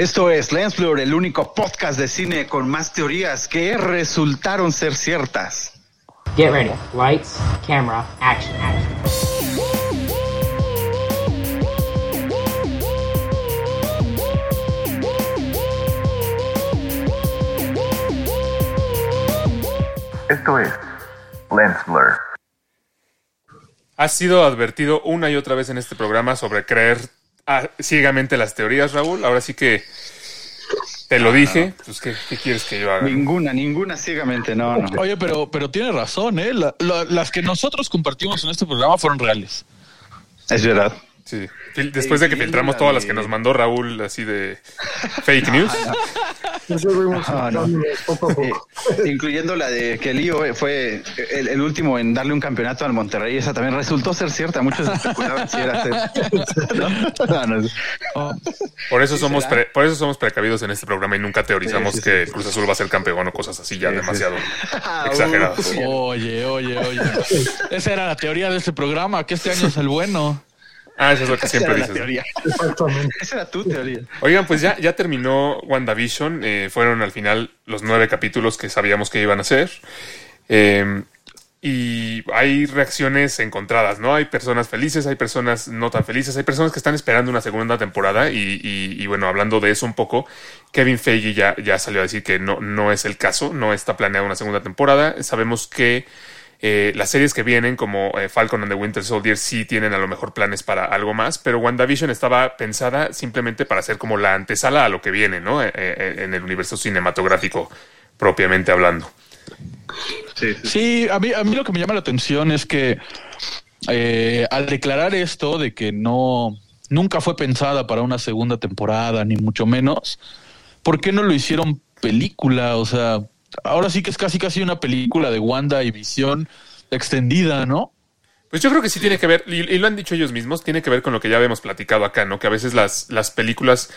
Esto es Lens Blur, el único podcast de cine con más teorías que resultaron ser ciertas. Get ready. Lights, camera, action. Esto es Lens Blur. Has sido advertido una y otra vez en este programa sobre creer ciegamente las teorías, Raúl. Ahora sí que te lo dije. Pues, ¿qué, qué quieres que yo haga? Ninguna, ninguna ciegamente, no, no. Oye, pero, pero tiene razón, ¿eh? La- la- las que nosotros compartimos en este programa fueron reales. Es verdad. Sí. Después de que filtramos todas las que nos mandó Raúl, así de fake news. Ah, no. Eh, incluyendo la de que Lío fue el, el último en darle un campeonato al Monterrey. Esa también resultó ser cierta. Muchos especulaban si era cierto. ¿No? No, no. Oh, Por eso somos pre- por eso somos precavidos en este programa y nunca teorizamos Sí, sí, que sí. Cruz Azul va a ser campeón o cosas así ya demasiado Ah, exageradas. uh, oye, oye, oye. Esa era la teoría de este programa, que este año es el bueno. Ah, eso es lo que Esa siempre dices. teoría. Exactamente. Esa era tu teoría. Oigan, pues ya, ya terminó WandaVision. eh, fueron al final los nueve capítulos que sabíamos que iban a ser. Eh, y hay reacciones encontradas, ¿no? Hay personas felices, hay personas no tan felices, hay personas que están esperando una segunda temporada. Y, y- y bueno, hablando de eso un poco, Kevin Feige ya, ya salió a decir que no, no es el caso, no está planeada una segunda temporada. Sabemos que eh, las series que vienen, como eh, Falcon and the Winter Soldier, sí tienen a lo mejor planes para algo más, pero WandaVision estaba pensada simplemente para ser como la antesala a lo que viene, ¿no? Eh, eh, en el universo cinematográfico, propiamente hablando. Sí, sí. Sí, a mí, a mí lo que me llama la atención es que eh, al declarar esto de que no nunca fue pensada para una segunda temporada, ni mucho menos, ¿por qué no lo hicieron película? O sea, ahora sí que es casi casi una película de Wanda y Visión extendida, ¿no? Pues yo creo que sí tiene que ver, y, lo han dicho ellos mismos, tiene que ver con lo que ya habíamos platicado acá, ¿no? Que a veces las, las películas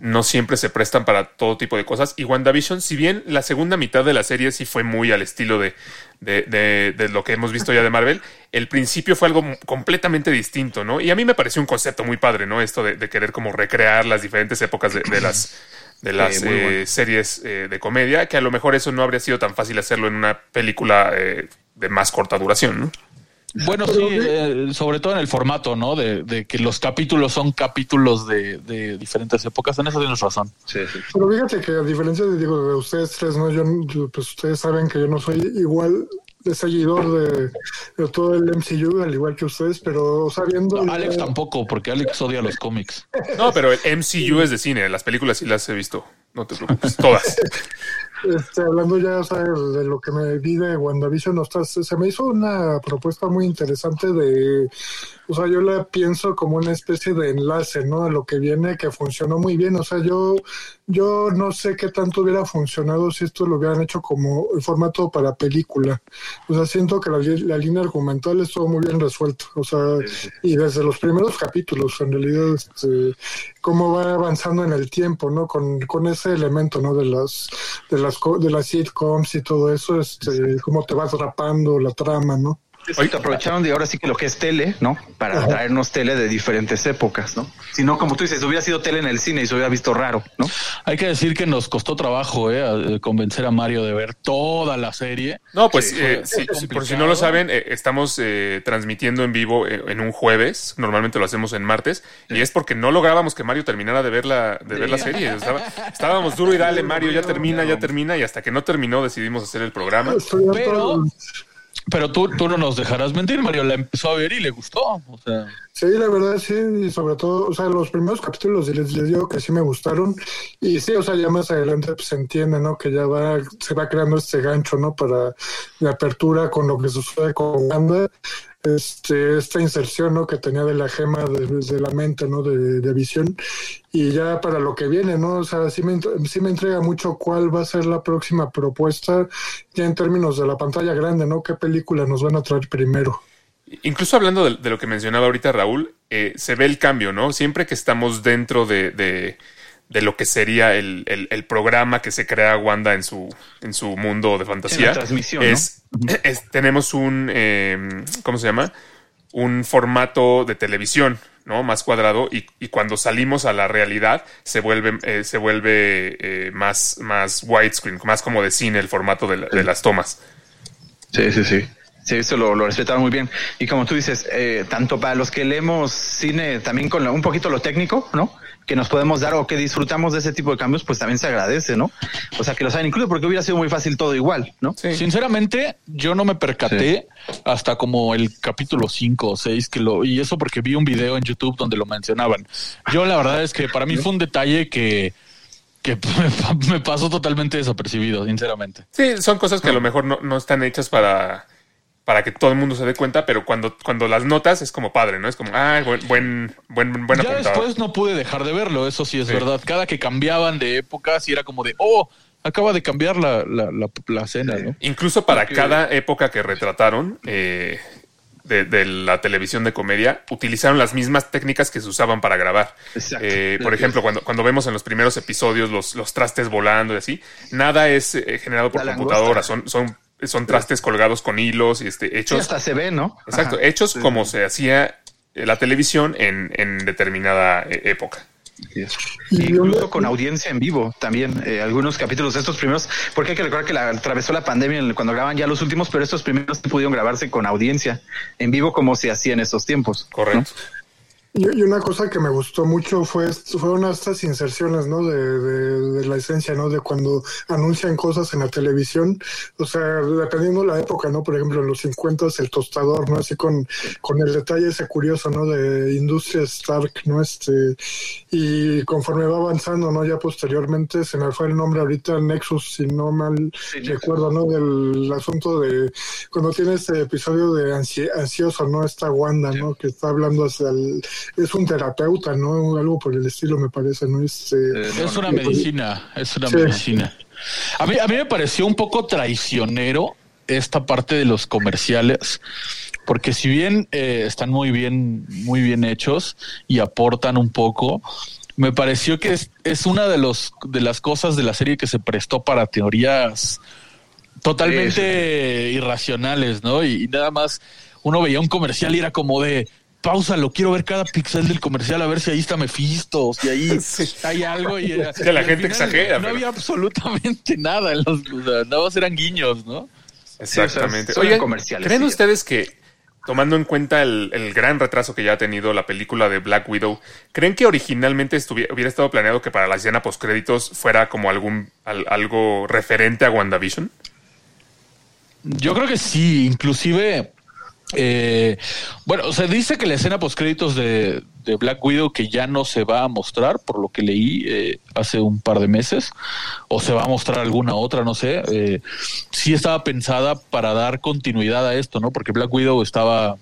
no siempre se prestan para todo tipo de cosas. Y WandaVision, si bien la segunda mitad de la serie sí fue muy al estilo de, de, de- de lo que hemos visto ya de Marvel, el principio fue algo completamente distinto, ¿no? Y a mí me pareció un concepto muy padre, ¿no? Esto de, querer como recrear las diferentes épocas de las de las eh, bueno. series eh, de comedia, que a lo mejor eso no habría sido tan fácil hacerlo en una película eh, de más corta duración, ¿no? Bueno, sí, eh, sobre todo en el formato, ¿no? De, de que los capítulos son capítulos de, de diferentes épocas. En eso tienes razón. Sí, sí. Pero fíjate que a diferencia de, digo, de ustedes tres, ¿no? Yo, yo, pues ustedes saben que yo no soy igual de seguidor de, de todo el MCU, al igual que ustedes, pero sabiendo... No, Alex tampoco, porque Alex odia los cómics. No, pero el MCU es de cine, las películas sí las he visto. No te preocupes, todas. Este, hablando ya sea, de lo que me vi de WandaVision, o sea, se, se me hizo una propuesta muy interesante de, o sea, yo la pienso como una especie de enlace, ¿no? A lo que viene, que funcionó muy bien, o sea, yo, yo no sé qué tanto hubiera funcionado si esto lo hubieran hecho como el formato para película, o sea, siento que la, la línea argumental estuvo muy bien resuelta, o sea, y desde los primeros capítulos, en realidad, este, cómo va avanzando en el tiempo, ¿no? Con, con ese elemento, ¿no? De las, de las, de las sitcoms y todo eso, este, cómo te vas rapando la trama, ¿no? Ahorita aprovecharon de ahora sí que lo que es tele, ¿no? Para traernos tele de diferentes épocas, ¿no? Si no, como tú dices, hubiera sido tele en el cine y se hubiera visto raro, ¿no? Hay que decir que nos costó trabajo eh, a- eh, convencer a Mario de ver toda la serie. No, pues Sí, eh, fue sí, sí, por si no lo saben, eh, estamos eh, transmitiendo en vivo eh, en un jueves. Normalmente lo hacemos en martes. Y es porque no lográbamos que Mario terminara de ver la, de ver la serie. Estaba- estábamos duro y dale, Mario, ya termina, ya termina. Y hasta que no terminó decidimos hacer el programa. Pero- Pero tú, tú no nos dejarás mentir, Mario. La empezó a ver y le gustó. O sea, Sí, la verdad sí, y sobre todo, o sea, los primeros capítulos les, les digo que sí me gustaron y sí, o sea, ya más adelante pues, se entiende, ¿no? Que ya va, se va creando este gancho, ¿no? Para la apertura con lo que sucede con Wanda, este, esta inserción, ¿no? Que tenía de la gema de, la mente, ¿no? De, visión y ya para lo que viene, ¿no? O sea, sí me, sí me entrega mucho cuál va a ser la próxima propuesta ya en términos de la pantalla grande, ¿no? ¿Qué película nos van a traer primero? Incluso hablando de, de lo que mencionaba ahorita Raúl, eh, se ve el cambio, ¿no? Siempre que estamos dentro de, de- lo que sería el, el- el programa que se crea Wanda en su, en su mundo de fantasía, la transmisión, ¿no? es, es- tenemos un, eh, ¿cómo se llama? Un formato de televisión, ¿no? Más cuadrado y, y cuando salimos a la realidad se vuelve, eh, se vuelve eh, más, más widescreen, más como de cine el formato de, la- de las tomas. Sí, sí, sí. Sí, eso lo, lo respetaron muy bien. Y como tú dices, eh, tanto para los que leemos cine, también con lo- un poquito lo técnico, ¿no? Que nos podemos dar o que disfrutamos de ese tipo de cambios, pues también se agradece, ¿no? O sea, que los hayan incluido porque hubiera sido muy fácil todo igual, ¿no? Sí. Sinceramente, yo no me percaté hasta como el capítulo 5 o 6 que lo y eso porque vi un video en YouTube donde lo mencionaban. Yo la verdad es que para mí fue un detalle que que me pasó totalmente desapercibido, sinceramente. Sí, son cosas que a lo mejor no, no están hechas para, para que todo el mundo se dé cuenta, pero cuando, cuando las notas es como padre, ¿no? Es como, ah, buen, buen, buen, buen ya después no pude dejar de verlo, eso sí es Sí. verdad. Cada que cambiaban de época, sí era como de, oh, acaba de cambiar la, la, la, la escena, ¿no? Incluso para Porque- cada época que retrataron eh, de, de la televisión de comedia, utilizaron las mismas técnicas que se usaban para grabar. Exacto. Eh, por ejemplo, cuando, cuando vemos en los primeros episodios los, los trastes volando y así, nada es eh, generado por computadora, son, son, son trastes colgados con hilos y este, Sí, hechos, hasta se ve, ¿no? exacto, Ajá. hechos Sí, como se hacía la televisión en, en determinada eh, época. Incluso con audiencia en vivo también, eh, algunos capítulos de estos primeros, porque hay que recordar que la atravesó la pandemia cuando graban ya los últimos, pero estos primeros pudieron grabarse con audiencia en vivo como se hacía en estos tiempos. ¿no? Y, y una cosa que me gustó mucho fue fueron estas inserciones, ¿no? De, de, de la esencia, ¿no? De cuando anuncian cosas en la televisión, o sea, dependiendo la época, ¿no? Por ejemplo, en los 50 el tostador, ¿no? Así con, con el detalle ese curioso, ¿no? De Industria Stark, ¿no? Este, y conforme va avanzando, ¿no? Ya posteriormente, se me fue el nombre ahorita, Nexus, si no mal recuerdo, ¿no? Del asunto de cuando tiene este episodio de ansi- ansioso, ¿no? Esta Wanda, ¿no? Que está hablando hacia el, es un terapeuta, ¿no? Algo por el estilo, me parece, ¿no? Este, Eh, no, Es una medicina, es una Sí. medicina. A mí, a mí me pareció un poco traicionero esta parte de los comerciales, porque si bien eh, están muy bien, muy bien hechos y aportan un poco, me pareció que es, es una de los de las cosas de la serie que se prestó para teorías totalmente irracionales, ¿no? Y, y nada más uno veía un comercial y era como de pausa, lo quiero ver cada pixel del comercial a ver si ahí está Mephisto, si ahí hay algo y era- Que la y gente exagera, No pero- había absolutamente nada, en los, o sea, nada más eran guiños, ¿no? Exactamente. Sí, o sea, Oigan, ¿creen sí. ustedes que, tomando en cuenta el, el gran retraso que ya ha tenido la película de Black Widow, ¿creen que originalmente estuviera, hubiera estado planeado que para la escena postcréditos fuera como algún al- algo referente a WandaVision? Yo creo que sí, inclusive, eh, bueno, se dice que la escena post créditos de, de Black Widow que ya no se va a mostrar, por lo que leí eh, hace un par de meses, o se va a mostrar alguna otra, no sé, eh, sí estaba pensada para dar continuidad a esto, ¿no? Porque Black Widow estaba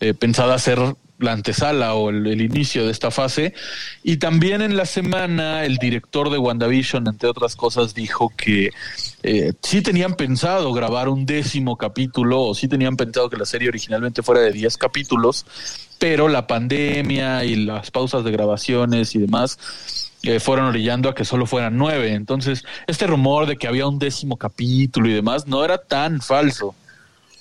eh, pensada a ser la antesala o el, el inicio de esta fase. Y también en la semana el director de WandaVision, entre otras cosas, dijo que eh, sí tenían pensado grabar un décimo capítulo o sí tenían pensado que la serie originalmente fuera de 10 capítulos, pero la pandemia y las pausas de grabaciones y demás eh, fueron orillando a que solo fueran nueve. Entonces, este rumor de que había un décimo capítulo y demás no era tan falso.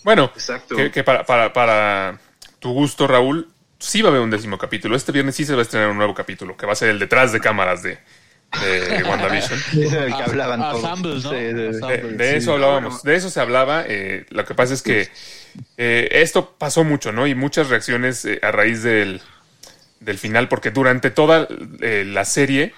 Bueno, Exacto. que, que para, para, para tu gusto, Raúl, sí va a haber un décimo capítulo. Este viernes sí se va a estrenar un nuevo capítulo, que va a ser el detrás de cámaras de, de WandaVision. De, eso hablábamos, Bueno. de eso se hablaba. eh, lo que pasa es que eh, esto pasó mucho, ¿no? Y muchas reacciones eh, a raíz del, del final, porque durante toda eh, la serie,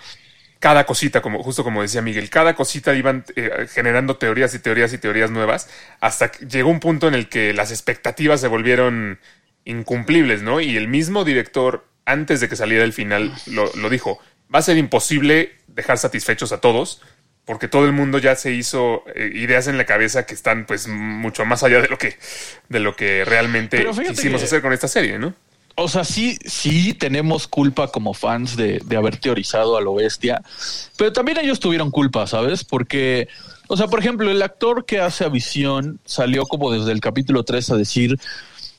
cada cosita, como justo como decía Miguel, cada cosita iban eh, generando teorías y teorías y teorías nuevas, hasta que llegó un punto en el que las expectativas se volvieron incumplibles, ¿no? Y el mismo director, antes de que saliera el final, lo, lo dijo, va a ser imposible dejar satisfechos a todos, porque todo el mundo ya se hizo eh, ideas en la cabeza que están pues mucho más allá de lo que, de lo que realmente quisimos que- hacer con esta serie, ¿no? O sea, sí, sí tenemos culpa como fans de, de haber teorizado a lo bestia, pero también ellos tuvieron culpa, ¿sabes? Porque, o sea, por ejemplo, el actor que hace a Visión salió como desde el capítulo 3 a decir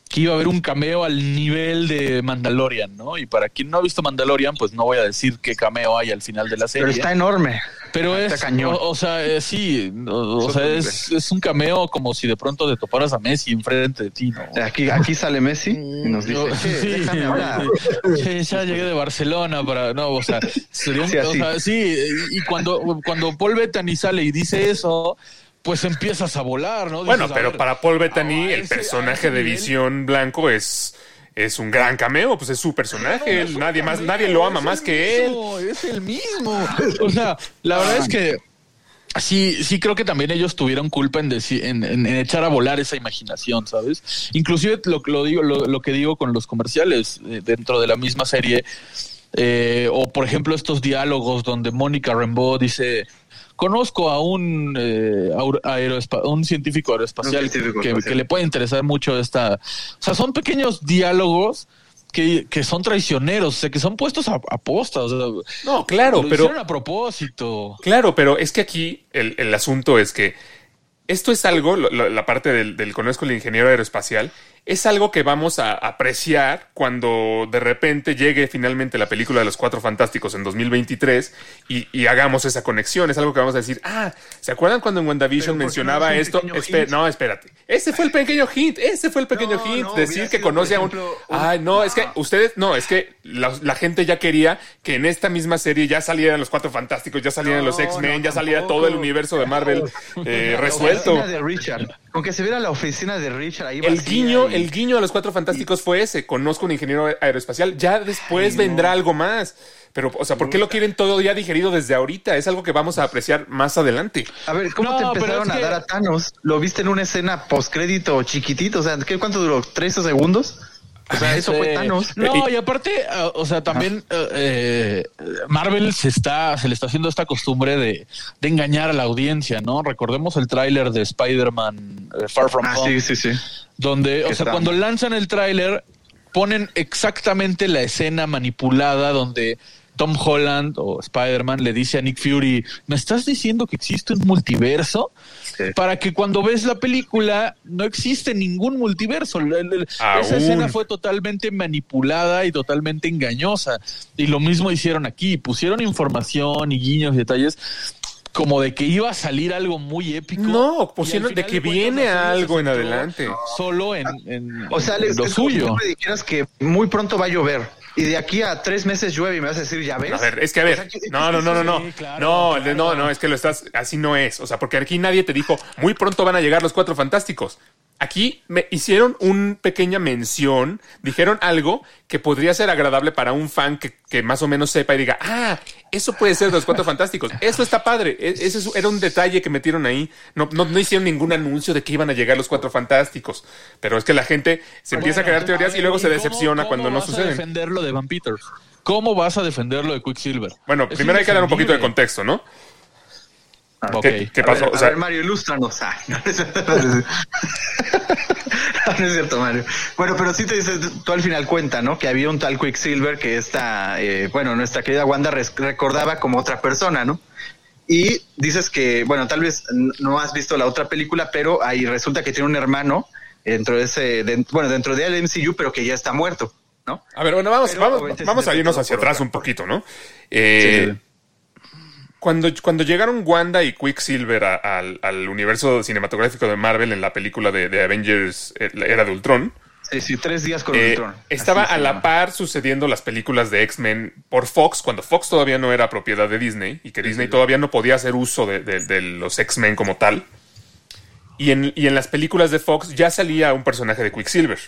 que iba a haber un cameo al nivel de Mandalorian, ¿no? Y para quien no ha visto Mandalorian, pues no voy a decir qué cameo hay al final de la serie. Pero está enorme. Pero Está es, cañón. o, o sea, eh, sí, o, sea, es, es un cameo como si de pronto te toparas a Messi enfrente de ti, ¿no? Aquí, aquí sale Messi y nos dice, No, "Che, sí, déjame hablar. sí, ya llegué de Barcelona para, no, o sea, sería un- Sí, o sea, sí, y cuando, cuando Paul Bettany sale y dice eso, pues empiezas a volar, ¿no? Bueno, Dices, pero ver, para Paul Bettany, ah, el ese- personaje de. Visión Blanco es, es un gran cameo, pues es su personaje. él- nadie más, nadie lo ama más que él. Es el mismo. O sea, la verdad es que sí, sí creo que también ellos tuvieron culpa en, deci- en, en- en echar a volar esa imaginación, ¿sabes? Inclusive lo, lo digo, lo, lo que digo con los comerciales eh, dentro de la misma serie, eh, o por ejemplo estos diálogos donde Mónica Rambeau dice conozco a un eh, un científico aeroespacial Un científico que, le puede interesar mucho esta, o sea, son pequeños diálogos que, que son traicioneros, o sea, que son puestos a, a posta, o sea, No, claro, lo pero hicieron a propósito. Claro, pero es que aquí el, el asunto es que esto es algo, lo- lo- la parte del, del conozco el ingeniero aeroespacial, es algo que vamos a apreciar cuando de repente llegue finalmente la película de los Cuatro Fantásticos en 2023 y, y hagamos esa conexión. Es algo que vamos a decir, ah, ¿se acuerdan cuando en WandaVision Pero, ¿por qué no mencionaba esto? pequeño Espe- hint? no, espérate. Ese fue el pequeño hint, ese fue el pequeño No, hint. no, decir que conoce a por un... ejemplo, Ay, no, es que ustedes, no, es que la, la gente ya quería que en esta misma serie ya salieran los Cuatro Fantásticos, ya salieran los X-Men, ya saliera todo el universo de Marvel eh, resuelto. de Richard. Con que se viera la oficina de Richard ahí El guiño, y- el guiño a los Cuatro Fantásticos fue ese. Conozco un ingeniero aeroespacial. Ya después vendrá algo más. Pero, o sea, ¿por qué lo quieren todo ya digerido desde ahorita? Es algo que vamos a apreciar más adelante. A ver, ¿cómo No, te empezaron a que- dar a Thanos? ¿Lo viste en una escena postcrédito chiquitito? O sea, ¿qué, ¿cuánto duró? ¿13 segundos? O sea, eso Sí. fue Thanos. No, y aparte, uh, o sea, también uh, eh, Marvel se está, se le está haciendo esta costumbre de, de engañar a la audiencia, ¿no? Recordemos el tráiler de Spider-Man eh, Far From Ah, Home, sí, sí, sí. donde, o sea, cuando lanzan el tráiler, ponen exactamente la escena manipulada donde Tom Holland o Spider-Man le dice a Nick Fury, ¿me estás diciendo que existe un multiverso? Sí. Para que cuando ves la película no existe ningún multiverso. Aún. Esa escena fue totalmente manipulada y totalmente engañosa. Y lo mismo hicieron aquí. Pusieron información y guiños y detalles como de que iba a salir algo muy épico. No, pusieron de que viene algo en adelante. Solo en, en- O sea, en Alex, lo es como si suyo. me dijeras que muy pronto va a llover y de aquí a tres meses llueve y me vas a decir, ¿ya ves? A ver, es que a ver, sea, ¿qué- no, no, no, no, no, Sí, claro, no, claro. no, no, es que lo estás, así no es, o sea, porque aquí nadie te dijo, muy pronto van a llegar los cuatro fantásticos. Aquí me hicieron una pequeña mención, dijeron algo que podría ser agradable para un fan que, que más o menos sepa y diga, ah, eso puede ser de los cuatro fantásticos, eso está padre, E- ese es- era un detalle que metieron ahí, no, no, no hicieron ningún anuncio de que iban a llegar los cuatro fantásticos, pero es que la gente se empieza a crear teorías ver, y luego se cómo- decepciona cómo cuando no vas a suceden. defender lo de Van Peters? ¿Cómo vas a defender lo de Quicksilver? Bueno, Es primero hay que dar un poquito de contexto, ¿no? Ok. ¿Qué, qué A pasó? ver, O a sea, ver, Mario, ilústranos. No, es cierto. Mario. Bueno, pero sí te dices, tú al final cuenta, ¿no? Que había un tal Quicksilver que esta, eh, bueno, nuestra querida Wanda recordaba como otra persona, ¿no? Y dices que, bueno, tal vez no has visto la otra película, pero ahí resulta que tiene un hermano dentro de ese, de- bueno, dentro del MCU, pero que ya está muerto, ¿no? A ver, bueno, vamos, Pero, vamos, obviamente, vamos a irnos hacia atrás un poquito, ¿no? Eh, Sí, sí, Cuando, cuando llegaron Wanda y Quicksilver a- al, al universo cinematográfico de Marvel en la película de, de Avengers eh, Era de Ultron, Sí, sí, tres días con eh, Ultron. estaba Así a la par sucediendo las películas de X-Men por Fox, cuando Fox todavía no era propiedad de Disney y que Disney todavía no podía hacer uso de, de- de los X-Men como tal. Y en, y en las películas de Fox ya salía un personaje de Quicksilver,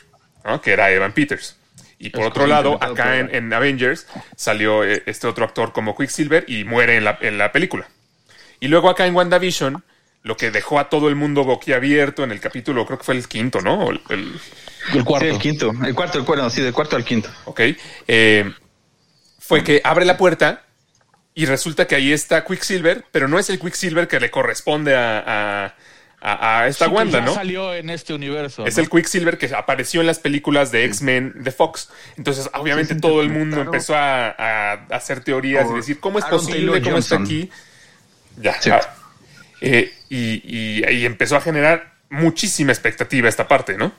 ¿no? que era Evan Peters. Y por Es otro lado, acá por- en, en Avengers salió eh, este otro actor como Quicksilver y muere en la, en la película. Y luego acá en WandaVision, lo que dejó a todo el mundo boquiabierto en el capítulo, creo que fue el quinto, ¿no? El- el- El cuarto. Sí, el quinto, el cuarto, el cuarto, sí, del cuarto al quinto. ¿ok? Eh, fue que abre la puerta y resulta que ahí está Quicksilver, pero no es el Quicksilver que le corresponde a, a- a- a esta Sí, que Wanda, ya ¿no? salió en este universo. Es ¿no? el Quicksilver que apareció en las películas de X-Men de Fox. Entonces, obviamente, Sí, todo el mundo empezó a, a hacer teorías y decir, ¿cómo es Aaron posible? Taylor ¿Cómo está aquí? Ya. Sí. ah, eh, y, y- y empezó a generar muchísima expectativa esta parte, ¿no?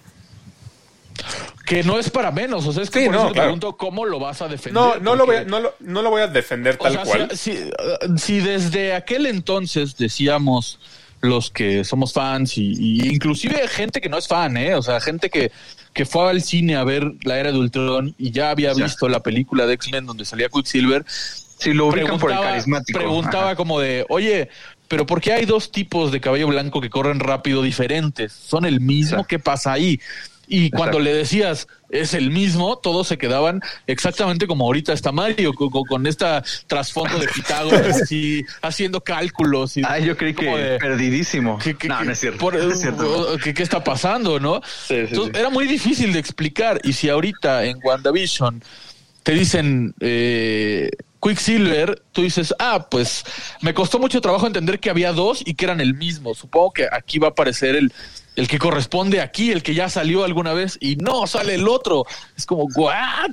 Que no es para menos, o sea, es que Sí, por no, eso te claro. pregunto cómo lo vas a defender. No, no lo, voy a, no, lo, no lo voy a defender o tal sea, cual. Si, si, si desde aquel entonces decíamos los que somos fans y, y inclusive gente que no es fan, ¿eh? O sea, gente que, que fue al cine a ver La Era de Ultron y ya había Ya. visto la película de X-Men donde salía Quicksilver, Si lo ubican por el preguntaba, carismático. preguntaba Ajá. como de, oye, pero ¿por qué hay dos tipos de cabello blanco que corren rápido diferentes? ¿Son el mismo? Exacto. ¿Qué pasa ahí? Y cuando Exacto. le decías es el mismo, todos se quedaban exactamente como ahorita está Mario, con, esta trasfondo de Pitágoras, así, haciendo cálculos. Y Ah, yo creí que de- perdidísimo. ¿Qué, qué- no, no es cierto. por- no es cierto. ¿qué, qué está pasando, no? Sí, sí, Entonces, sí. Era muy difícil de explicar. Y si ahorita en WandaVision te dicen eh, Quicksilver, tú dices, ah, pues me costó mucho trabajo entender que había dos y que eran el mismo. Supongo que aquí va a aparecer el, el que corresponde aquí, el que ya salió alguna vez, y no, sale el otro. Es como, ¿what?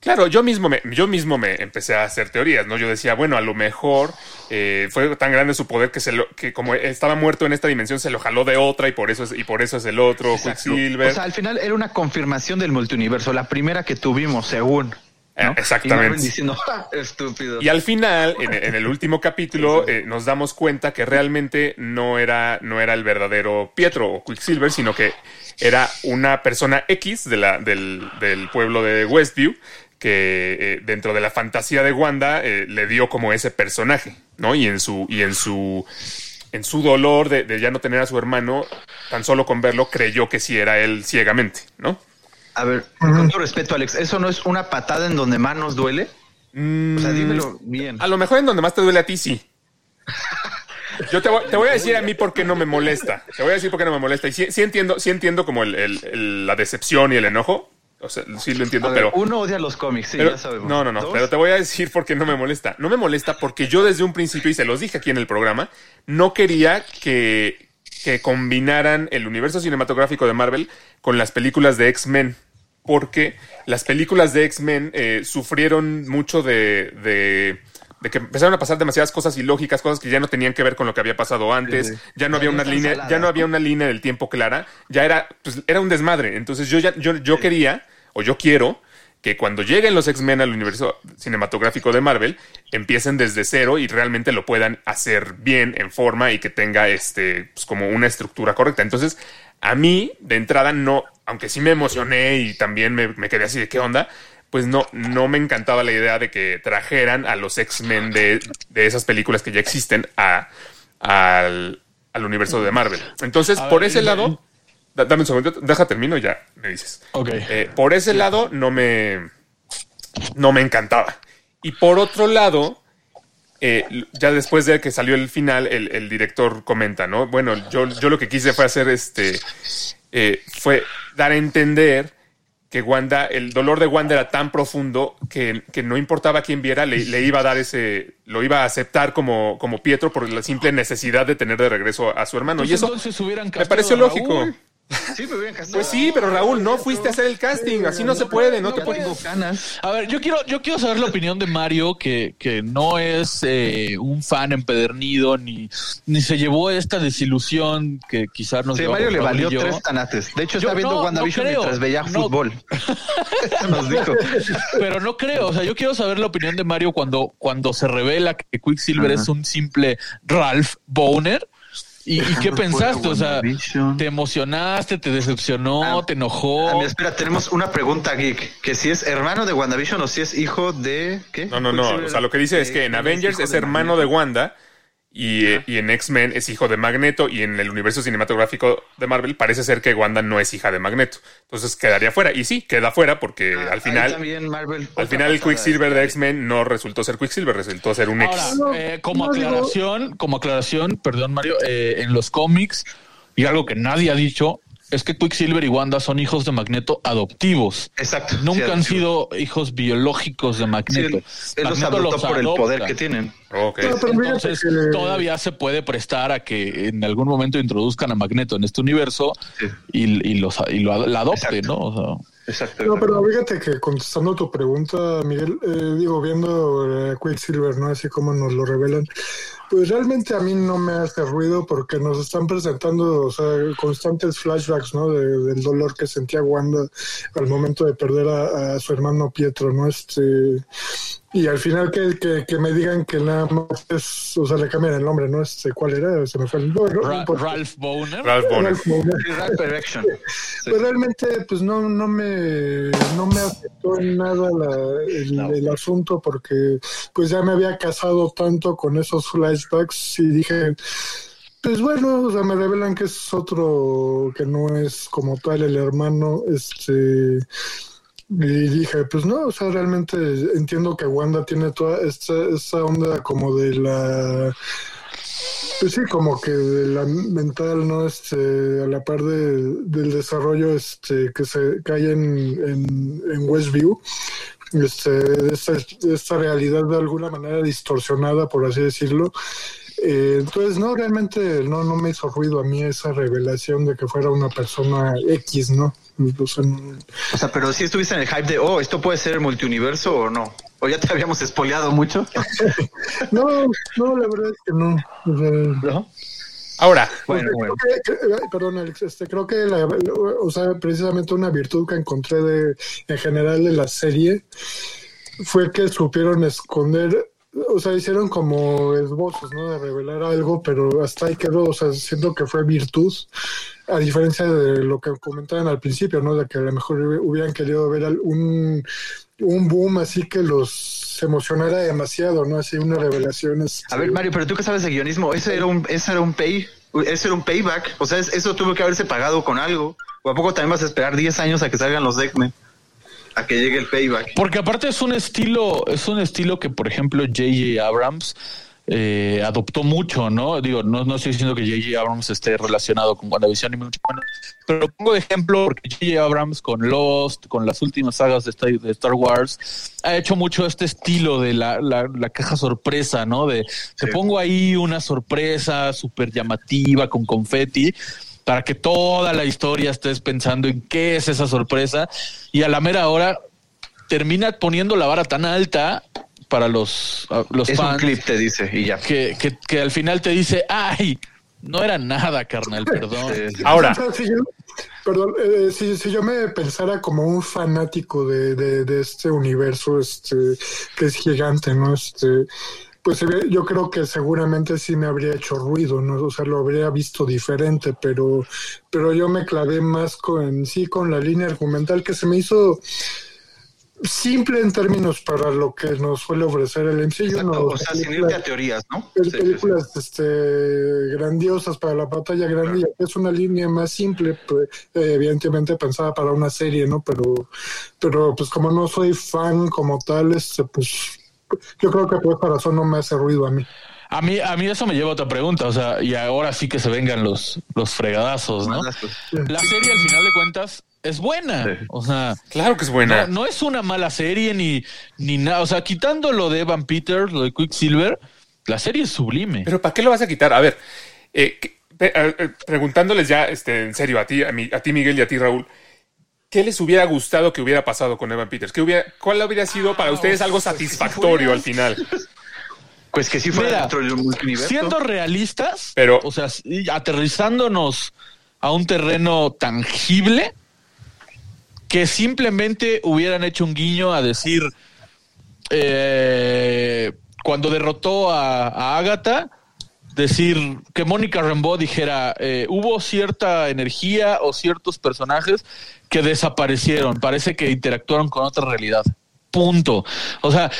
Claro, yo mismo me, yo mismo me empecé a hacer teorías, ¿no? Yo decía, bueno, a lo mejor eh, fue tan grande su poder que se lo, que como estaba muerto en esta dimensión, se lo jaló de otra y por eso es, y por eso es el otro, Exacto. Quicksilver. O sea, al final era una confirmación del multiuniverso, la primera que tuvimos, según. ¿No? Eh, exactamente. Y Marvel diciendo, "Ja, estúpido. Y al final, en, en el último capítulo, eh, nos damos cuenta que realmente no era, no era el verdadero Pietro o Quicksilver, sino que era una persona X de la, del, del pueblo de Westview que eh, dentro de la fantasía de Wanda eh, le dio como ese personaje, ¿no? Y en su, y en su, en su dolor de, de ya no tener a su hermano, tan solo con verlo, creyó que sí era él ciegamente, ¿no? A ver, con todo respeto, Alex, ¿eso no es una patada en donde más nos duele? O sea, dímelo bien. A lo mejor en donde más te duele a ti, sí. Yo te voy, te voy a decir a mí por qué no me molesta. Te voy a decir por qué no me molesta. Y sí, sí entiendo, sí entiendo como el- el- el- la decepción y el enojo. O sea, sí lo entiendo, ver, pero, uno odia los cómics, sí, pero- ya sabemos. no, no, no. Dos, Pero te voy a decir por qué no me molesta. No me molesta porque yo desde un principio, y se los dije aquí en el programa, no quería que, que combinaran el universo cinematográfico de Marvel con las películas de X-Men. Porque las películas de X-Men eh, sufrieron mucho de, de, de que empezaron a pasar demasiadas cosas ilógicas, cosas que ya no tenían que ver con lo que había pasado antes. Sí, sí. Ya no había una línea, ya no ¿no? había una línea del tiempo clara. Ya era, pues, era un desmadre. Entonces yo ya, yo, yo quería, o yo quiero, que cuando lleguen los X-Men al universo cinematográfico de Marvel, empiecen desde cero y realmente lo puedan hacer bien, en forma y que tenga este, pues, como una estructura correcta. Entonces, a mí, de entrada, no, aunque sí me emocioné y también me, me quedé así de qué onda, pues no, no me encantaba la idea de que trajeran a los X-Men de, de esas películas que ya existen a, al, al universo de Marvel. Entonces, A por ver, ese lado, da- dame un segundo, deja termino y ya me dices. Ok. Eh, por ese lado no me, no me encantaba. Y por otro lado, eh, ya después de que salió el final, el, el director comenta, ¿no? Bueno, yo, yo lo que quise fue hacer este, eh, fue dar a entender que Wanda, el dolor de Wanda era tan profundo que, que no importaba quién viera, le, le iba a dar ese, lo iba a aceptar como, como Pietro por la simple necesidad de tener de regreso a su hermano. Pues y eso entonces hubieran me pareció lógico. Sí, me hubieran casado. Pues sí, pero Raúl, no fuiste a hacer el casting, así no se puede, no te puedes. A ver, yo quiero, yo quiero saber la opinión de Mario, que, que no es eh, un fan empedernido, ni, ni se llevó esta desilusión que quizás nos Sí, llevó Mario le Raúl valió yo. tres tanates. De hecho, Yo está viendo no, WandaVision no creo. mientras veía No. fútbol. Eso nos dijo. Pero no creo, o sea, yo quiero saber la opinión de Mario cuando, cuando se revela que Quicksilver Ajá. es un simple Ralph Boner. ¿Y, y qué pensaste? O sea. ¿te emocionaste, te decepcionó, Ah, te enojó? Ah, espera, tenemos una pregunta geek. Que si es hermano de WandaVision o si es hijo de... ¿Qué? No, no, no. O sea, lo que dice es que en Avengers es de hermano de. Wanda y, y en X-Men es hijo de Magneto y en el universo cinematográfico de Marvel parece ser que Wanda no es hija de Magneto. Entonces quedaría fuera. Y sí, queda fuera porque Ah, al final, también Marvel, al final el. Quicksilver de X-Men no resultó ser Quicksilver, resultó ser un X. Ahora, eh, como no, digo- aclaración, como aclaración, perdón Mario, eh, en los cómics, y algo que nadie ha dicho, es que Quicksilver y Wanda son hijos de Magneto adoptivos. Exacto. Nunca sí, han sí. sidos hijos biológicos de Sí, Magneto. él, él los por el poder que tienen. Ok. No, pero fíjate Entonces, que- todavía se puede prestar a que en algún momento introduzcan a Magneto en este universo Sí. y, y los, y lo, la adopte, Exacto. ¿no? O sea, Exacto. No, pero fíjate que contestando tu pregunta, Miguel, eh, digo, viendo eh, Quicksilver, ¿no? Así como nos lo revelan. Pues realmente a mí no me hace ruido porque nos están presentando, o sea, constantes flashbacks, ¿no? De- del dolor que sentía Wanda al momento de perder a, a su hermano Pietro, ¿no? Este, y al final que, que, que me digan que nada más es, o sea, le cambian el nombre, ¿no? Este, ¿cuál era? Se me fue el nombre. Ra- Ralph Boner. Ralph Bonner. Ralph Boner. Direction. Pues realmente, pues no, no me, no me afectó en nada la- el, el asunto porque pues ya me había casado tanto con esos flashbacks y dije, pues bueno, o sea, me revelan que es otro que no es como tal el hermano, este, y dije, pues no, o sea, realmente entiendo que Wanda tiene toda esta, esta onda como de la pues sí, como que de la mental, ¿no? Este, a la par de- del desarrollo este, que se cae en, en, Westview, este, esta, esta realidad de alguna manera distorsionada, por así decirlo. Eh, entonces, no, realmente no, no me hizo ruido a mí esa revelación de que fuera una persona X, ¿no? O sea, no- O sea, pero si estuviste en el hype de, oh, esto puede ser multiuniverso o no. O ya te habíamos espoleado mucho. no, no, la verdad es que no. O sea, ¿No? Ahora, Bueno, que- perdón, Alex, este, creo que la, o sea, precisamente una virtud que encontré de, en general de la serie fue que supieron esconder, o sea, hicieron como esbozos, ¿no? De revelar algo, pero hasta ahí quedó, o sea, siento que fue virtud, a diferencia de lo que comentaban al principio, ¿no? De que a lo mejor hubieran querido ver un, un boom así que los emocionara demasiado, ¿no? Así una revelación. este, A ver, Mario, pero tú que sabes de guionismo, ese era un, ese era un pay, ese era un payback. O sea, es- eso tuvo que haberse pagado con algo. ¿O a poco también vas a esperar 10 años a que salgan los X-Men? A que llegue el payback. Porque aparte es un estilo, es un estilo que, por ejemplo, J.J. Abrams eh, adoptó mucho, ¿no? Digo, no, no estoy diciendo que J.J. Abrams esté relacionado con WandaVision ni mucho menos, pero pongo de ejemplo porque J.J. Abrams con Lost, con las últimas sagas de Star, de Star Wars, ha hecho mucho este estilo de la, la, la caja sorpresa, ¿no? De te Sí. pongo ahí una sorpresa súper llamativa con confeti para que toda la historia estés pensando en qué es esa sorpresa y a la mera hora termina poniendo la vara tan alta para los, los Es un fans clip, te dice, y ya. que, que, que al final te dice, ay, no era nada, carnal, perdón. Eh, ahora, si yo, perdón, eh, si, si yo me pensara como un fanático de, de, de este universo, este, que es gigante, ¿no? Este, pues eh, yo creo que seguramente sí me habría hecho ruido, ¿no? O sea, lo habría visto diferente, pero, pero yo me clavé más con, sí, con la línea argumental que se me hizo simple en términos para lo que nos suele ofrecer el MCU. exacto, ¿no? o sea, sin irte a teorías, ¿no? Sí, sí, sí. películas este, grandiosas para la pantalla grande aquí es una línea más simple pues, eh, evidentemente pensada para una serie no pero pero pues como no soy fan como tal este pues yo creo que por esa razón no me hace ruido a mí A mí, a mí eso me lleva a otra pregunta, o sea, y ahora sí que se vengan los, los fregadazos, ¿no? La serie al final de cuentas es buena, Sí. o sea, claro que es buena. no, no es una mala serie ni, ni nada, o sea, quitando lo de Evan Peters, lo de Quicksilver, la serie es sublime. Pero ¿para qué lo vas a quitar? A ver, eh, eh, eh, preguntándoles ya este, en serio a ti, a, mi- a ti Miguel y a ti Raúl, ¿qué les hubiera gustado que hubiera pasado con Evan Peters? ¿Qué hubiera, ¿Cuál hubiera sido para ustedes algo satisfactorio al final? Pues que sí fuera Mira, dentro del multiverso. Siendo realistas, Pero- o sea, aterrizándonos a un terreno tangible, que simplemente hubieran hecho un guiño a decir, eh, cuando derrotó a, a Agatha, decir que Mónica Rambeau dijera, eh, hubo cierta energía o ciertos personajes que desaparecieron, parece que interactuaron con otra realidad. Punto. O sea,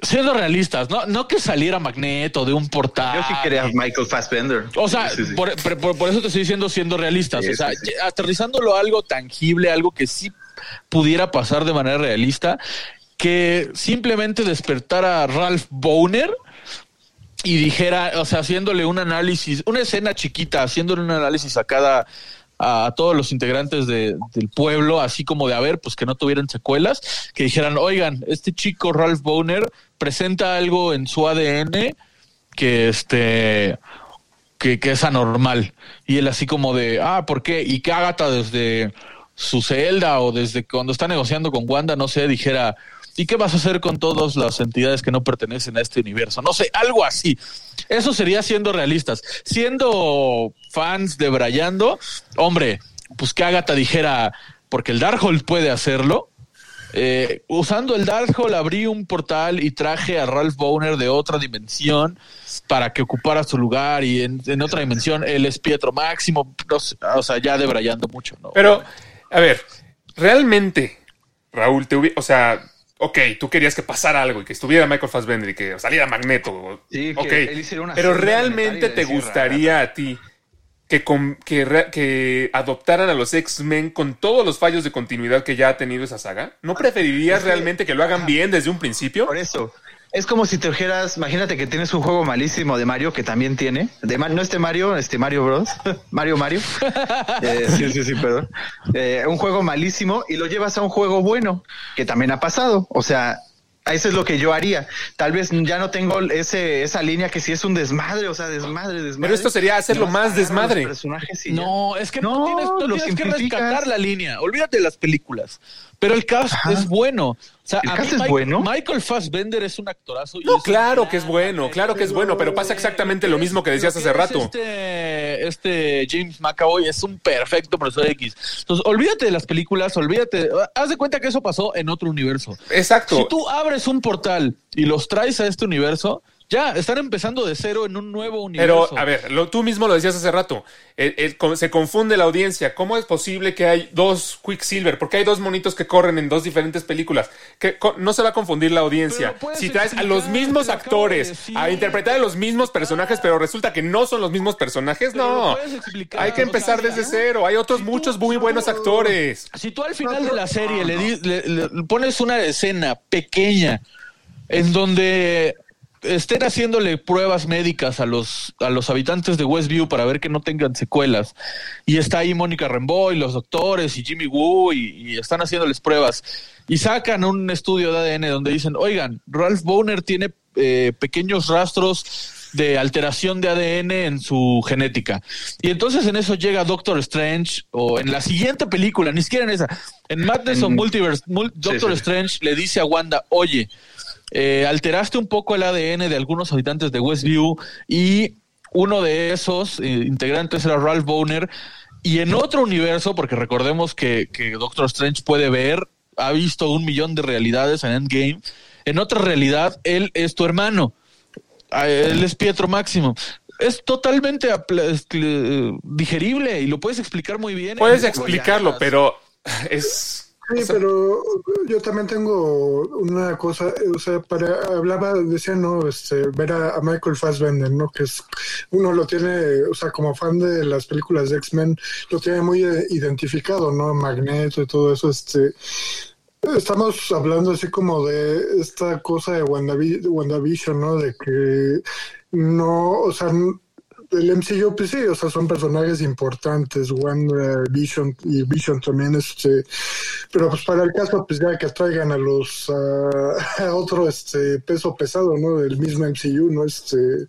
siendo realistas, no, no que saliera Magneto de un portal. Yo sí quería Michael Fassbender. O sea, Sí, sí. Por, por- por eso te estoy diciendo siendo realistas. Sí, o sea, aterrizándolo a algo tangible, algo que sí pudiera pasar de manera realista, que simplemente despertara a Ralph Boner y dijera, o sea, haciéndole un análisis, una escena chiquita, haciéndole un análisis a cada a todos los integrantes de- del pueblo, así como de a ver, pues que no tuvieran secuelas, que dijeran, oigan, este chico Ralph Boner presenta algo en su ADN que este que, que es anormal. Y él así como de, ah, ¿por qué? Y que Agatha desde su celda o desde cuando está negociando con Wanda, no sé, dijera, ¿Y qué vas a hacer con todas las entidades que no pertenecen a este universo? No sé, algo así. Eso sería siendo realistas. Siendo fans de Brayando, hombre, pues que Agatha dijera, porque el Darkhold puede hacerlo. Eh, usando el Darkhold abrí un portal y traje a Ralph Boner de otra dimensión para que ocupara su lugar y en, en otra dimensión él es Pietro Máximo, o sea, ya debrayando mucho, ¿no? Pero, a ver, realmente, Raúl, te o sea, ok, tú querías que pasara algo y que estuviera Michael Fassbender y que saliera Magneto. Sí, que ok, él hiciera una pero realmente te gustaría a ti que, con- que, que adoptaran a los X-Men con todos los fallos de continuidad que ya ha tenido esa saga. ¿No preferirías realmente que lo hagan bien desde un principio? Por eso. Es como si te dijeras, imagínate que tienes un juego malísimo de Mario que también tiene. De no este Mario, este Mario Bros. Mario Mario. Eh, sí, sí, sí, perdón. Eh, un juego malísimo y lo llevas a un juego bueno, que también ha pasado. O sea, eso es lo que yo haría. Tal vez ya no tengo ese, esa línea que si es un desmadre, o sea, desmadre, desmadre. Pero esto sería hacerlo más desmadre. personajes. No, es que no, No, tienes, no lo tienes que rescatar la línea. Olvídate de las películas. Pero el cast es bueno. O sea, ¿El a cast mí es Mike- bueno? Michael Fassbender es un actorazo. y No, es claro que es bueno, claro que es bueno, pero pasa exactamente lo mismo que decías hace es rato. Este, este James McAvoy es un perfecto profesor X. Entonces, olvídate de las películas, olvídate. Haz de cuenta que eso pasó en otro universo. Exacto. Si tú abres un portal y los traes a este universo, ya están empezando de cero en un nuevo universo. Pero, a ver, lo- tú mismo lo decías hace rato. El- el- con- se confunde la audiencia. ¿Cómo es posible que hay dos Quicksilver? Porque hay dos monitos que corren en dos diferentes películas. Que no se va a confundir la audiencia. Si traes a los mismos actores a interpretar a los mismos personajes, pero resulta que no son los mismos personajes, Pero no. Hay que o empezar sea, desde cero. Hay otros muchos muy buenos actores. Si tú al final de la serie le, di- le- le pones una escena pequeña en donde estén haciéndole pruebas médicas a los, a los habitantes de Westview para ver que no tengan secuelas, y está ahí Mónica Rambeau y los doctores y Jimmy Woo y, y están haciéndoles pruebas, y sacan un estudio de ADN donde dicen, oigan, Ralph Boner tiene eh, pequeños rastros de alteración de ADN en su genética. Y entonces en eso llega Doctor Strange, o en la siguiente película, ni siquiera en esa, en Madness of En- Multiverse, Mul- Doctor sí. Strange le dice a Wanda, oye, eh, alteraste un poco el ADN de algunos habitantes de Westview y uno de esos eh, integrantes era Ralph Boner. Y en otro universo, porque recordemos que, que Doctor Strange puede ver, ha visto un millón de realidades en Endgame, en otra realidad él es tu hermano. Él es Pietro Máximo. Es totalmente este, digerible y lo puedes explicar muy bien. Puedes explicarlo, pero es. Sí, o sea, pero yo también tengo una cosa, o sea, para hablaba, decía, no, este, ver a, a Michael Fassbender, ¿no? Que es, uno lo tiene, o sea, como fan de las películas de X-Men, lo tiene muy eh, identificado, ¿no? Magneto y todo eso, este, estamos hablando así como de esta cosa de WandaVi- de WandaVision, ¿no? De que no, o sea, el MCU, pues sí, o sea, son personajes importantes, WandaVision y Vision también, este, pero pues para el caso, pues ya que traigan a los, a otro, este, peso pesado, ¿no? Del mismo MCU, ¿no? Este,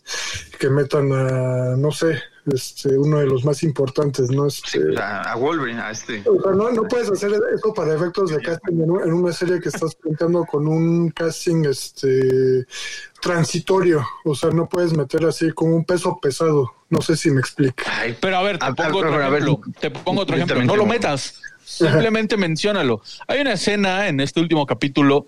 que metan a, no sé, este, uno de los más importantes, ¿no? Sí, Este, a, a Wolverine, a este. o sea, no, no puedes hacer eso para efectos de casting en, un- en una serie que estás planteando con un casting este transitorio. O sea, no puedes meter así como un peso pesado. No sé si me explica. Ay, Pero a ver, te A- pongo otro a ver, ejemplo. Te pongo otro ejemplo. No lo metas. Simplemente menciónalo. Hay una escena en este último capítulo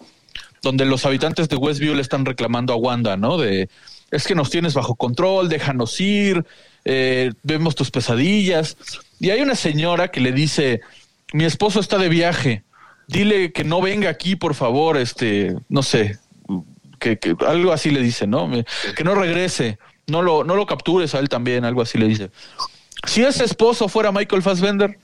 donde los habitantes de Westview le están reclamando a Wanda, ¿no? De es que nos tienes bajo control, déjanos ir, eh, vemos tus pesadillas. Y hay una señora que le dice, mi esposo está de viaje, dile que no venga aquí, por favor, este, no sé, que, que algo así le dice, ¿no? Que no regrese, no lo, no lo captures a él también, algo así le dice. Si ese esposo fuera Michael Fassbender,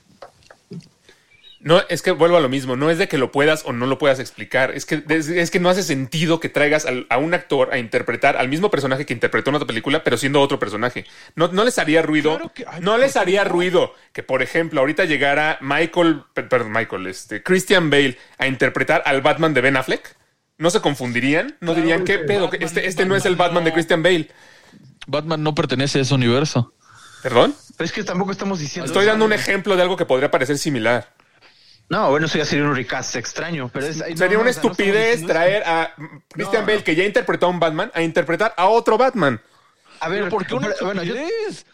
No, es que vuelvo a lo mismo. No es de que lo puedas o no lo puedas explicar. Es que, es, es que no hace sentido que traigas al- a un actor a interpretar al mismo personaje que interpretó en otra película, pero siendo otro personaje. No, no les haría ruido. Claro que- ay, no ¿por les haría no? ruido que, por ejemplo, ahorita llegara Michael, per- perdón, Michael, este, Christian Bale a interpretar al Batman de Ben Affleck. ¿No se confundirían? ¿No Claro dirían qué que pedo? Batman- este este no es el Batman de. Christian Bale. Batman no pertenece a ese universo. ¿Perdón? Pero es que tampoco estamos diciendo. Estoy dando un ejemplo de algo que podría parecer similar. No, bueno, eso ya sería un recast extraño, pero es, no, Sería no, una o sea, estupidez traer a Christian No, Bale, que ya interpretó a un Batman, a interpretar a otro Batman. A ver, ¿Por qué una pero- bueno, yo-?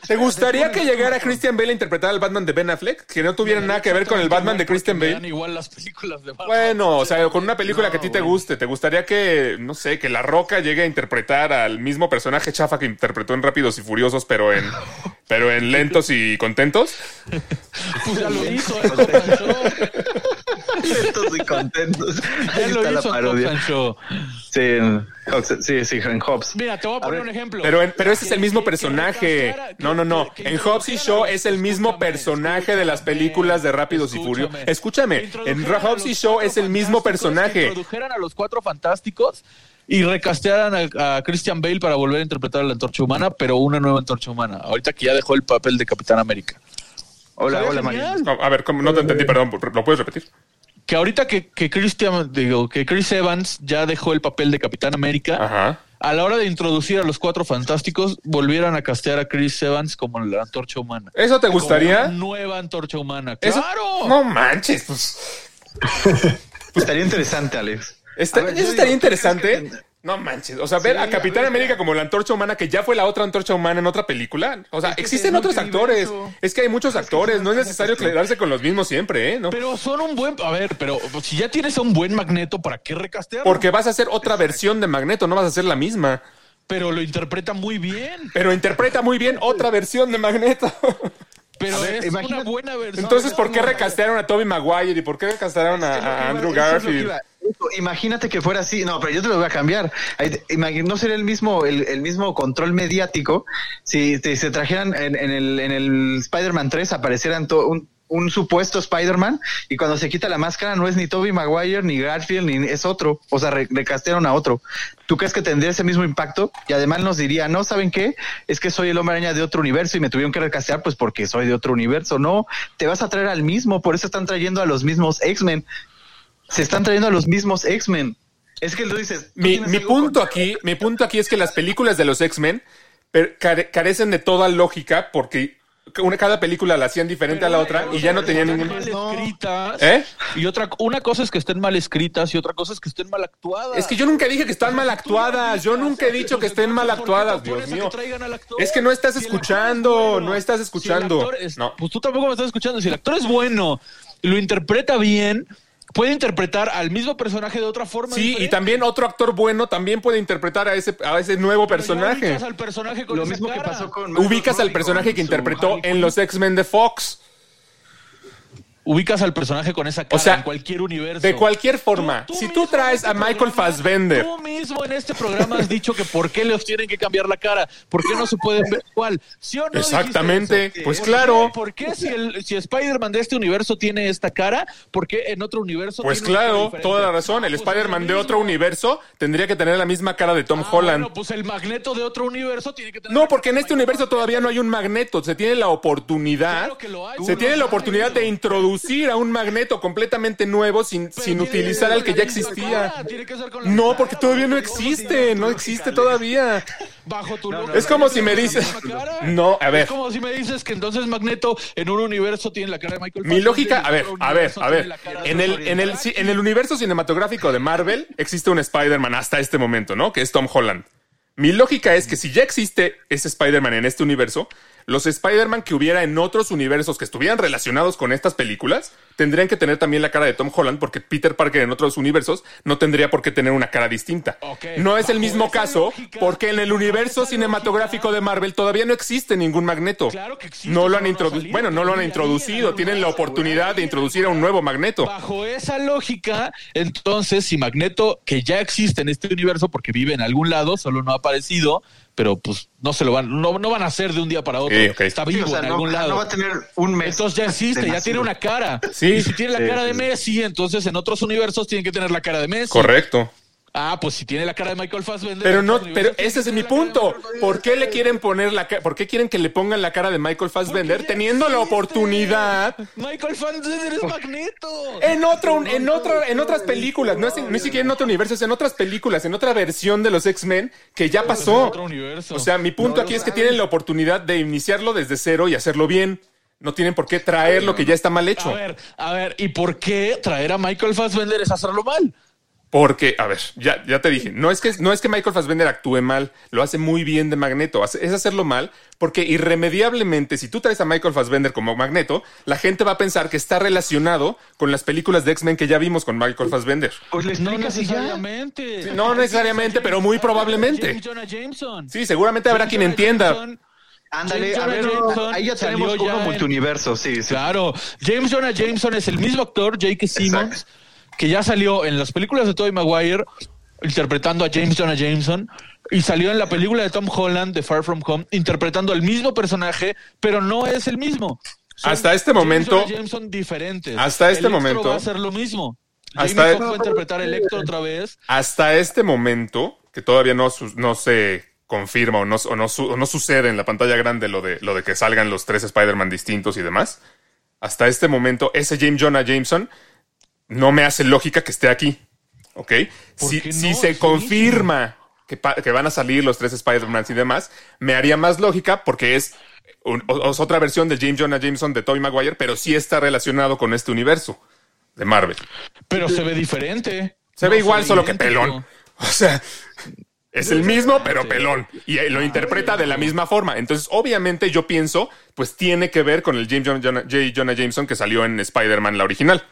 ¿Te gustaría que llegara Christian Bale a interpretar al Batman de Ben Affleck? Que no tuviera nada que ver con el Batman de Christian Bale. igual las películas de Batman. Bueno, o sea, con una película que a ti te guste, ¿te gustaría que, no sé, que La Roca llegue a interpretar al mismo personaje chafa que interpretó en Rápidos y Furiosos, pero en, pero en Lentos y Contentos? Pues ya lo hizo en Hobbs y contentos. Ya Ahí lo está la hizo parodia. Sí, sí, sí, en Hobbs. Mira, te voy a poner ver, un ejemplo. Pero, en- pero ese es el mismo personaje. No, no, no. que- que En Hobbs y Shaw los- es el mismo personaje de las películas de Rápidos y Furiosos. escúchame. En Hobbs y Shaw Cuatro es el mismo personaje. introdujeran a los cuatro fantásticos y recastearan a, a Christian Bale para volver a interpretar a la antorcha humana, pero una nueva antorcha humana. Ahorita que ya dejó el papel de Capitán América. Hola, hola, Mario. a ver, ¿cómo? no te entendí, perdón. ¿Lo puedes repetir? Que ahorita que, que Christian, digo, que Chris Evans ya dejó el papel de Capitán América. Ajá. A la hora de introducir a los cuatro fantásticos, volvieran a castear a Chris Evans como la antorcha humana. ¿Eso te gustaría? Como una nueva antorcha humana. Eso- ¡Claro! No manches, pues. Estaría interesante, Alex. Está- ver, eso estaría digo, ¿tú crees interesante. No manches. O sea, ver Sí, a Capitán a ver, América como la antorcha humana, que ya fue la otra antorcha humana en otra película. O sea, Es que existen otros actores. Es que hay muchos actores. No es es necesario quedarse con los mismos siempre, ¿eh? ¿No? Pero son un buen. A ver, pero si ya tienes a un buen magneto, ¿para qué recastearlo? Porque vas a hacer otra versión de Magneto, no vas a hacer la misma. Pero lo interpreta muy bien. Pero interpreta muy bien otra versión de Magneto. Pero ver, es imagínate- una buena versión. Entonces, ¿por qué recastearon a Toby Maguire y por qué recastearon a, Andrew Garfield? Imagínate que fuera así. No, pero yo te lo voy a cambiar. No sería el mismo, el, mismo control mediático si se trajeran en, el, en el Spider-Man 3 aparecieran un, supuesto Spider-Man y cuando se quita la máscara no es ni Toby Maguire ni Garfield ni es otro. O sea, re- recastearon a otro. ¿Tú crees que tendría ese mismo impacto? Y además nos diría, no, ¿saben qué? Es que soy el hombre araña de otro universo y me tuvieron que recastear pues porque soy de otro universo. No, te vas a traer al mismo, por eso están trayendo a los mismos X-Men se están trayendo a los mismos X-Men. Es que lo dices. tú Mi, punto aquí, mi punto aquí es que las películas de los X-Men care- carecen de toda lógica porque una, cada película la hacían diferente a la otra y ya no tenían ningún... mal No. escritas. ¿Eh? Y otra, una cosa es que estén mal escritas y otra cosa es que estén mal actuadas. Es que yo nunca dije que están mal actuadas. Yo nunca he dicho que estén mal actuadas, Dios mío. Es que no estás escuchando, no estás escuchando. No. Pues tú tampoco me estás escuchando. Si el actor es bueno lo interpreta bien, puede interpretar al mismo personaje de otra forma. Sí, y también otro actor bueno también puede interpretar a ese, a ese nuevo Pero personaje. ubicas al personaje con Lo mismo que cara. pasó con. Ubicas al personaje que Harley en los X-Men de Fox. Ubicas al personaje con esa cara O sea, en cualquier universo. De cualquier forma, si tú traes a este Michael programa- Fassbender, Tú mismo en este programa has dicho que por qué les tienen que cambiar la cara, por qué no se pueden ver igual. ¿Sí o no Exactamente, pues ¿Por claro. qué? ¿Por qué si, el, si Spider-Man de este universo tiene esta cara, por qué en otro universo pues tiene claro, toda la razón. El Pues Spider-Man de otro universo tendría que tener la misma cara de Tom Ah, Holland. Bueno, pues el magneto de otro universo tiene que tener. No, porque en este universo todavía no hay un magneto. Se tiene la oportunidad. Claro que lo hay. Se tiene la oportunidad de introducir a un magneto completamente nuevo sin, Pero sin utilizar al que ya existía. No, porque todavía no existe, no existe todavía. Bajo tu. Es como si me ¿Tiene dices-? No, a ver. Es como si me dices que entonces Magneto en un universo tiene la cara de Michael Mi lógica, a ver, a ver, a ver. En el, en el, en el universo cinematográfico de Marvel existe un Spider-Man hasta este momento, ¿no? Que es Tom Holland. Mi lógica es que si ya existe ese Spider-Man en este universo, los Spider-Man que hubiera en otros universos que estuvieran relacionados con estas películas tendrían que tener también la cara de Tom Holland porque Peter Parker en otros universos no tendría por qué tener una cara distinta. No es el mismo caso lógica- porque en el universo cinematográfico lógica- de Marvel todavía no existe ningún magneto. Claro que existe, no lo han introducido. Bueno, no lo han introducido. Tienen la oportunidad de introducir a un nuevo magneto. Bajo esa lógica, entonces, si Magneto, que ya existe en este universo porque vive en algún lado, solo no ha aparecido, pero pues no se lo van, no, no van a hacer de un día para otro. Sí. Está Sí, vivo o sea, en no, algún lado. no va a tener un mes. Entonces ya existe, ya tiene una cara. Sí. Y si tiene la Sí, cara de sí. Messi, entonces en otros universos tiene que tener la cara de Messi. Correcto. Ah, pues si tiene la cara de Michael Fassbender. Pero en no, pero ese es mi punto. ¿Por qué le quieren poner la cara? ¿Por qué quieren que le pongan la cara de Michael Fassbender teniendo la oportunidad Michael Fassbender es Magneto. en otro, en otra, en otras películas? No es en- ni siquiera en otro universo, es en otras películas, en otra versión de los X-Men que ya En pasó. otro universo. O sea, mi punto aquí es que tienen la oportunidad de iniciarlo desde cero y hacerlo bien. No tienen por qué traer lo que ya está mal hecho. A ver, a ver, ¿y por qué traer a Michael Fassbender es hacerlo mal? Porque, a ver, ya, ya te dije, no es, que, no es que Michael Fassbender actúe mal, lo hace muy bien de Magneto, hace- es hacerlo mal, porque irremediablemente, si tú traes a Michael Fassbender como Magneto, la gente va a pensar que está relacionado con las películas de X-Men que ya vimos con Michael Fassbender. Pues le No necesariamente. No necesariamente, pero muy probablemente. James Jonah Jameson. Sí, seguramente habrá quien entienda. Ándale, a ver, Jonah Jameson ahí ya tenemos ya en- multiuniverso, sí, sí. Claro, James Jonah Jameson es el mismo actor, J.K. Simmons, que ya salió en las películas de Tobey Maguire interpretando a James Jonah Jameson y salió en la película de Tom Holland de Far From Home interpretando al mismo personaje, pero no es el mismo. Son Hasta este momento- Jonah Jameson diferentes. Hasta este Electro momento- va a ser lo mismo. Hasta- Jamie a interpretar a Electro otra vez. Hasta este momento, que todavía no, no se confirma o no, o no su- o no sucede en la pantalla grande lo de, lo de que salgan los tres Spider-Man distintos y demás, hasta este momento, ese James Jonah Jameson no me hace lógica que esté aquí. ¿Ok? ¿Por Si, se confirma que, van a salir los tres Spider-Man y demás, me haría más lógica porque es, un- o- es otra versión de James Jonah Jameson de Tobey Maguire, pero sí está relacionado con este universo de Marvel. Pero se ve diferente. Se No ve igual, solo que pelón. O sea, es el mismo, pero pelón. Y eh, lo interpreta de la misma forma. Entonces, obviamente, yo pienso, pues tiene que ver con el James. Jonah Jameson que salió en Spider-Man, la original.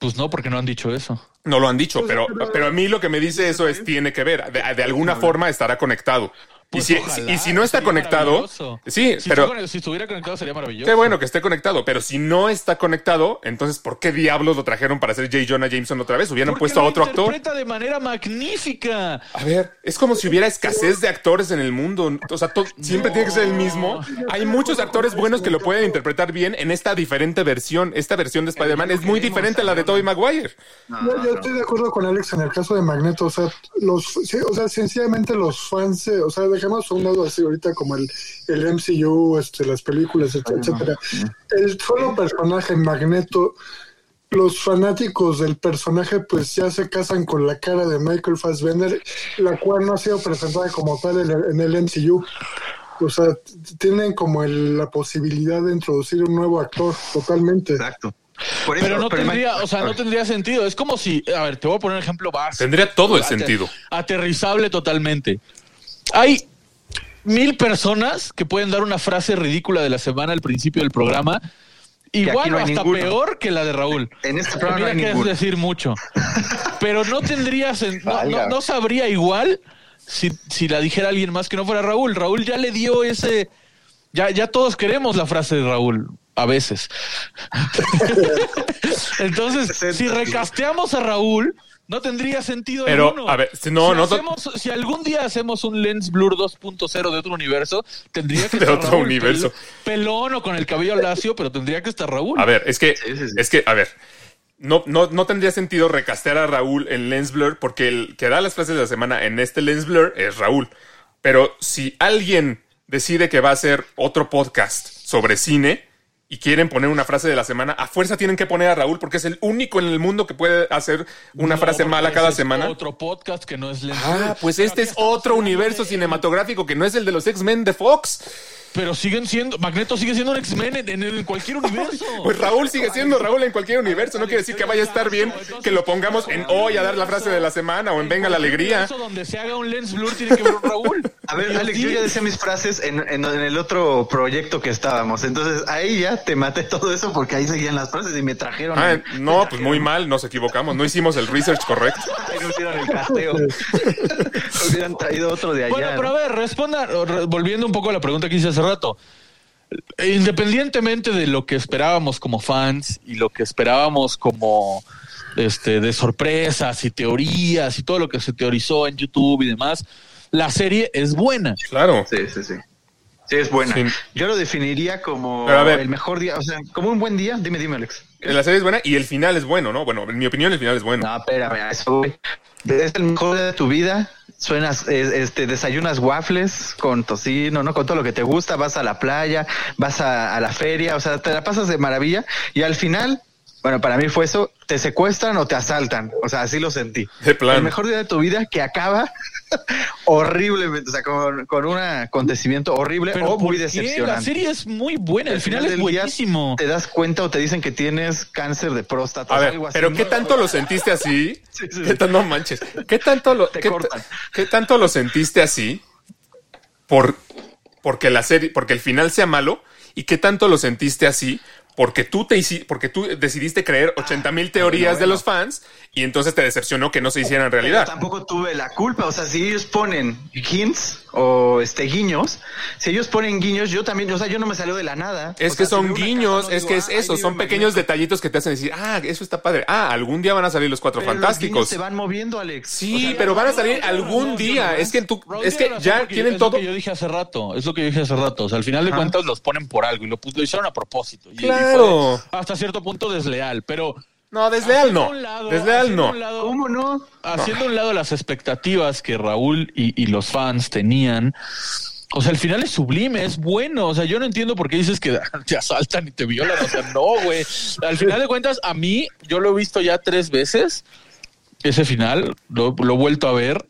Pues no, porque no han dicho eso. No lo han dicho, pero, pero a mí lo que me dice eso es tiene que ver. De, de alguna forma estará conectado. Pues y, si, ojalá, y si no está conectado, sí, Si, pero estuviera- si estuviera conectado sería maravilloso. qué bueno que esté conectado. Pero si no está conectado, entonces ¿por qué diablos lo trajeron para hacer J. Jonah Jameson otra vez? Hubieran Porque puesto a lo otro actor. interpreta de manera magnífica. A ver, es como si hubiera escasez de actores en el mundo. O sea, siempre tiene que ser el mismo. Hay muchos actores buenos que lo pueden interpretar bien en esta diferente versión. Esta versión de Spider-Man es muy diferente a la de Tobey Maguire. Yo, yo estoy de acuerdo con Alex en el caso de Magneto, o sea, los, o sea, sencillamente los fans, eh, o sea, a un lado así ahorita como el, el MCU, este, las películas, et- etcétera. El solo personaje Magneto, los fanáticos del personaje pues ya se casan con la cara de Michael Fassbender, la cual no ha sido presentada como tal en el, en el MCU. O sea, tienen como el- la posibilidad de introducir un nuevo actor totalmente. Exacto. Por eso, Pero no pero tendría, o sea, no tendría sentido. Es como si, a ver, te voy a poner un ejemplo básico. Tendría todo el Ater- sentido. Aterrizable totalmente. Hay mil personas que pueden dar una frase ridícula de la semana al principio del programa. Igual no o hasta ninguno. peor que la de Raúl. En este programa no Mira hay que es decir mucho. Pero no tendría no, no- no sabría igual si, si la dijera alguien más que no fuera Raúl. Raúl ya le dio ese. Ya, ya todos queremos la frase de Raúl, a veces. Entonces, si recasteamos a Raúl, no tendría sentido Pero, alguno. a ver, si no, si, no- hacemos- si algún día hacemos un Lens Blur 2.0 de otro universo, tendría que De estar otro Raúl, universo. pel- pelón o con el cabello lacio, pero tendría que estar Raúl. A ver, es que, Sí, sí, sí. es que, a ver, no, no, no tendría sentido recastear a Raúl en Lens Blur porque el que da las frases de la semana en este Lens Blur es Raúl. Pero si alguien decide que va a hacer otro podcast sobre cine y quieren poner una frase de la semana, a fuerza tienen que poner a Raúl porque es el único en el mundo que puede hacer una No, frase mala cada semana. Otro podcast que no es Lens Ah, pues este es otro universo cinematográfico que no es el de los X-Men de Fox. Pero siguen siendo. Magneto sigue siendo un X-Men en, cualquier universo. Pues Raúl sigue siendo Raúl en cualquier universo. No quiere decir que vaya a estar bien que lo pongamos en hoy a dar la frase de la semana o en Venga la Alegría. donde se haga un Lens Blur tiene que ver Raúl. A ver, Alex, yo ya decía mis frases en, en- en el otro proyecto que estábamos. Entonces ahí ya te maté todo eso porque ahí seguían las frases y me trajeron. Ah, el- no, pues muy mal, nos equivocamos. No hicimos el research correcto. Ahí nos dieron el casteo. Me hubieran traído otro de allá. Bueno, pero ¿no? a ver, responda, re- volviendo un poco a la pregunta que hice hace rato. Independientemente de lo que esperábamos como fans y lo que esperábamos como este de sorpresas y teorías y todo lo que se teorizó en YouTube y demás, la serie es buena. Claro. Sí, sí, sí. Sí, es buena. Sí. Yo lo definiría como el mejor día, o sea, como un buen día. Dime, dime, Alex. La serie es buena y el final es bueno, ¿no? Bueno, en mi opinión el final es bueno. No, espérame, eso. Es el mejor día de tu vida. Suenas, eh, este, desayunas waffles con tocino, ¿no? Con todo lo que te gusta. Vas a la playa, vas a, a la feria, o sea, te la pasas de maravilla. Y al final Bueno, para mí fue eso, te secuestran o te asaltan, o sea, así lo sentí. De plan. El mejor día de tu vida que acaba horriblemente, o sea, con, con un acontecimiento horrible Pero o muy ¿por qué? decepcionante. La serie es muy buena, el Al final es del día buenísimo. Te das cuenta o te dicen que tienes cáncer de próstata. A o ver, algo así. pero ¿qué tanto lo sentiste así? Sí, sí, ¿Qué sí. tan- no manches. ¿Qué tanto lo, Te qué, cortan. qué tanto lo sentiste así por, porque la serie, porque el final sea malo? ¿Y qué tanto lo sentiste así porque tú te porque tú decidiste creer 80 mil teorías de los fans y entonces te decepcionó que no se hicieran Pero realidad? tampoco tuve la culpa. O sea, si ellos ponen hints o este guiños, si ellos ponen guiños, yo también, o sea, yo no me salió de la nada. Es O que sea, son guiños, casa, no es digo, que es "Ah, eso, son pequeños Magneto". detallitos que te hacen decir, ah, eso está padre. Ah, algún día van a salir los cuatro Pero los fantásticos. se van moviendo, Alex. Sí, O sea, pero van a salir no, algún no, día. no, Es que tú, es que ya tienen es todo. Lo que yo dije hace rato, es lo que yo dije hace rato. O sea, al final de cuentas los ponen por algo y lo, hicieron a propósito. Y- y fue Claro. hasta cierto punto desleal, pero No, desleal no. lado- Desleal no. lado- ¿Cómo no? haciendo un lado las expectativas que Raúl y, y los fans tenían, o sea, el final es sublime, es bueno. O sea, yo no entiendo por qué dices que te asaltan y te violan. O sea, no, güey. Al final de cuentas, a mí, yo lo he visto ya tres veces, ese final, lo, lo he vuelto a ver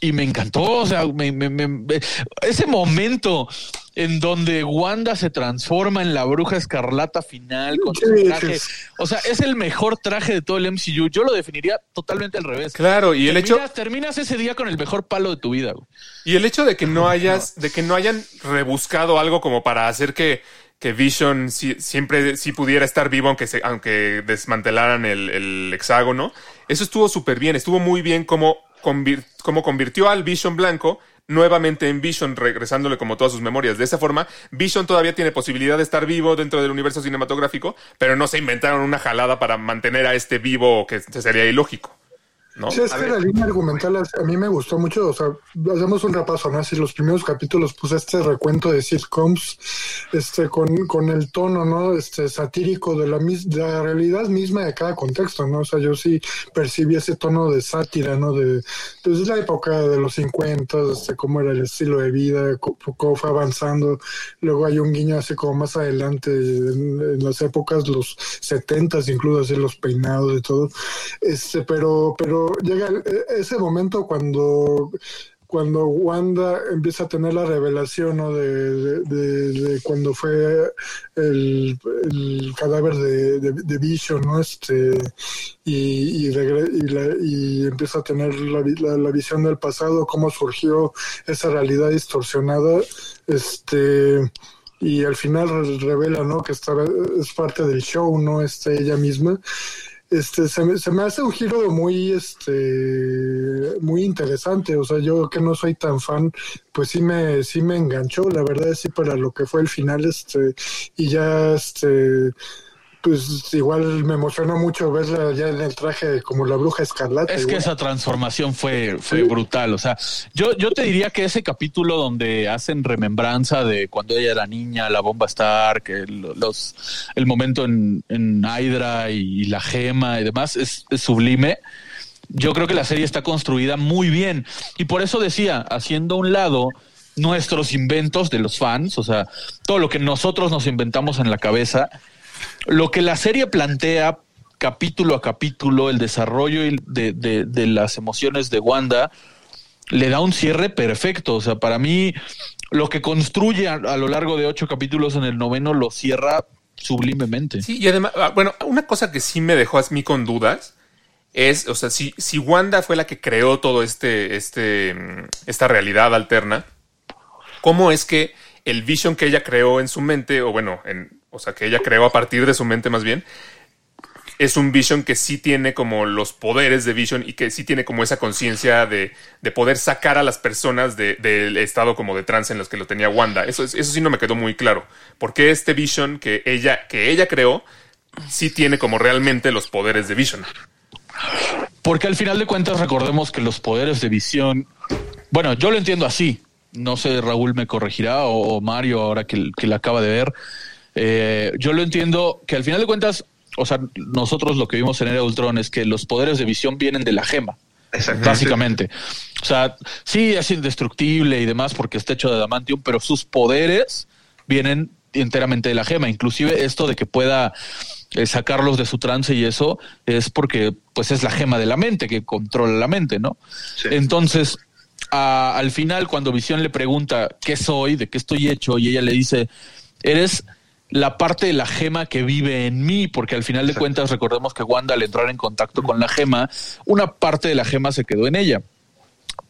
y me encantó. O sea, me- me- me- me- ese momento en donde Wanda se transforma en la bruja escarlata final con su traje. sí. O sea, es el mejor traje de todo el MCU. Yo lo definiría totalmente al revés. Claro, y el hecho, Terminas, terminas ese día con el mejor palo de tu vida. güey. y el hecho de que no hayas, de que no hayan rebuscado algo como para hacer que, que Vision siempre sí pudiera estar vivo aunque se, aunque desmantelaran el, el hexágono. Eso estuvo súper bien, estuvo muy bien como, como convirtió al Vision blanco nuevamente en Vision, regresándole como todas sus memorias. De esa forma, Vision todavía tiene posibilidad de estar vivo dentro del universo cinematográfico, pero no se inventaron una jalada para mantener a este vivo que sería ilógico. ¿No? Sí, es A que ver. la línea argumental a mí me gustó mucho, o sea, hacemos un repaso, ¿no? Así los primeros capítulos puse este recuento de sitcoms, este, con, con el tono, ¿no? Este, satírico de la, mis- de la realidad misma de cada contexto, ¿no? O sea, yo sí percibí ese tono de sátira, ¿no? De, desde la época de los 50, este, cómo era el estilo de vida, cómo fue avanzando, luego hay un guiño así como más adelante, en, en las épocas, los 70, incluso así los peinados y todo, este, pero, pero llega e- ese momento cuando cuando Wanda empieza a tener la revelación ¿no? de, cuando fue el, cadáver de, Vision, ¿no? Este, y, la- y empieza a tener la, vi- la- la visión del pasado, cómo surgió esa realidad distorsionada, este, y al final re- revela, ¿no? Que estaba, es parte del show, ¿no? Este, ella misma este se me, se me hace un giro muy este muy interesante. O sea yo que no soy tan fan pues sí me sí me enganchó. La verdad es sí para lo que fue el final este y ya este pues igual me emocionó mucho verla ya en el traje como la bruja escarlata Es que esa transformación fue, fue Sí. brutal. O sea, yo, yo te diría que ese capítulo donde hacen remembranza de cuando ella era niña, la bomba Stark, el, los, el momento en, en Hydra y, la gema y demás, es, es sublime. Yo creo que la serie está construida muy bien. Y por eso decía, haciendo un lado nuestros inventos de los fans, o sea, todo lo que nosotros nos inventamos en la cabeza, lo que la serie plantea capítulo a capítulo, el desarrollo de, de- de las emociones de Wanda, le da un cierre perfecto. O sea, para mí, lo que construye a, a lo largo de ocho capítulos en el noveno lo cierra sublimemente. Sí, y además, ah, bueno, una cosa que sí me dejó a mí con dudas es, o sea, si, si Wanda fue la que creó todo este, este, mm, esta realidad alterna, ¿cómo es que el vision que ella creó en su mente, o bueno, en, o sea, que ella creó a partir de su mente más bien, es un Vision que sí tiene como los poderes de Vision y que sí tiene como esa conciencia de, de poder sacar a las personas de- del estado como de trance en los que lo tenía Wanda. Eso, es- eso sí no me quedó muy claro. ¿Por qué este Vision que ella, que ella creó sí tiene como realmente los poderes de Vision? Porque al final de cuentas recordemos que los poderes de visión, bueno, yo lo entiendo así. No sé, Raúl me corregirá o, o Mario ahora que, que la acaba de ver. Eh, yo lo entiendo que al final de cuentas, o sea, nosotros lo que vimos en Era Ultron es que los poderes de visión vienen de la gema. Exactamente. Básicamente. O sea, sí es indestructible y demás porque está hecho de adamantium, pero sus poderes vienen enteramente de la gema. Inclusive esto de que pueda eh, sacarlos de su trance y eso es porque pues es la gema de la mente que controla la mente, ¿no? Sí. Entonces, a- al final cuando Visión le pregunta qué soy, de qué estoy hecho y ella le dice, eres la parte de la gema que vive en mí, porque al final de Exacto. cuentas recordemos que Wanda al entrar en contacto con la gema, una parte de la gema se quedó en ella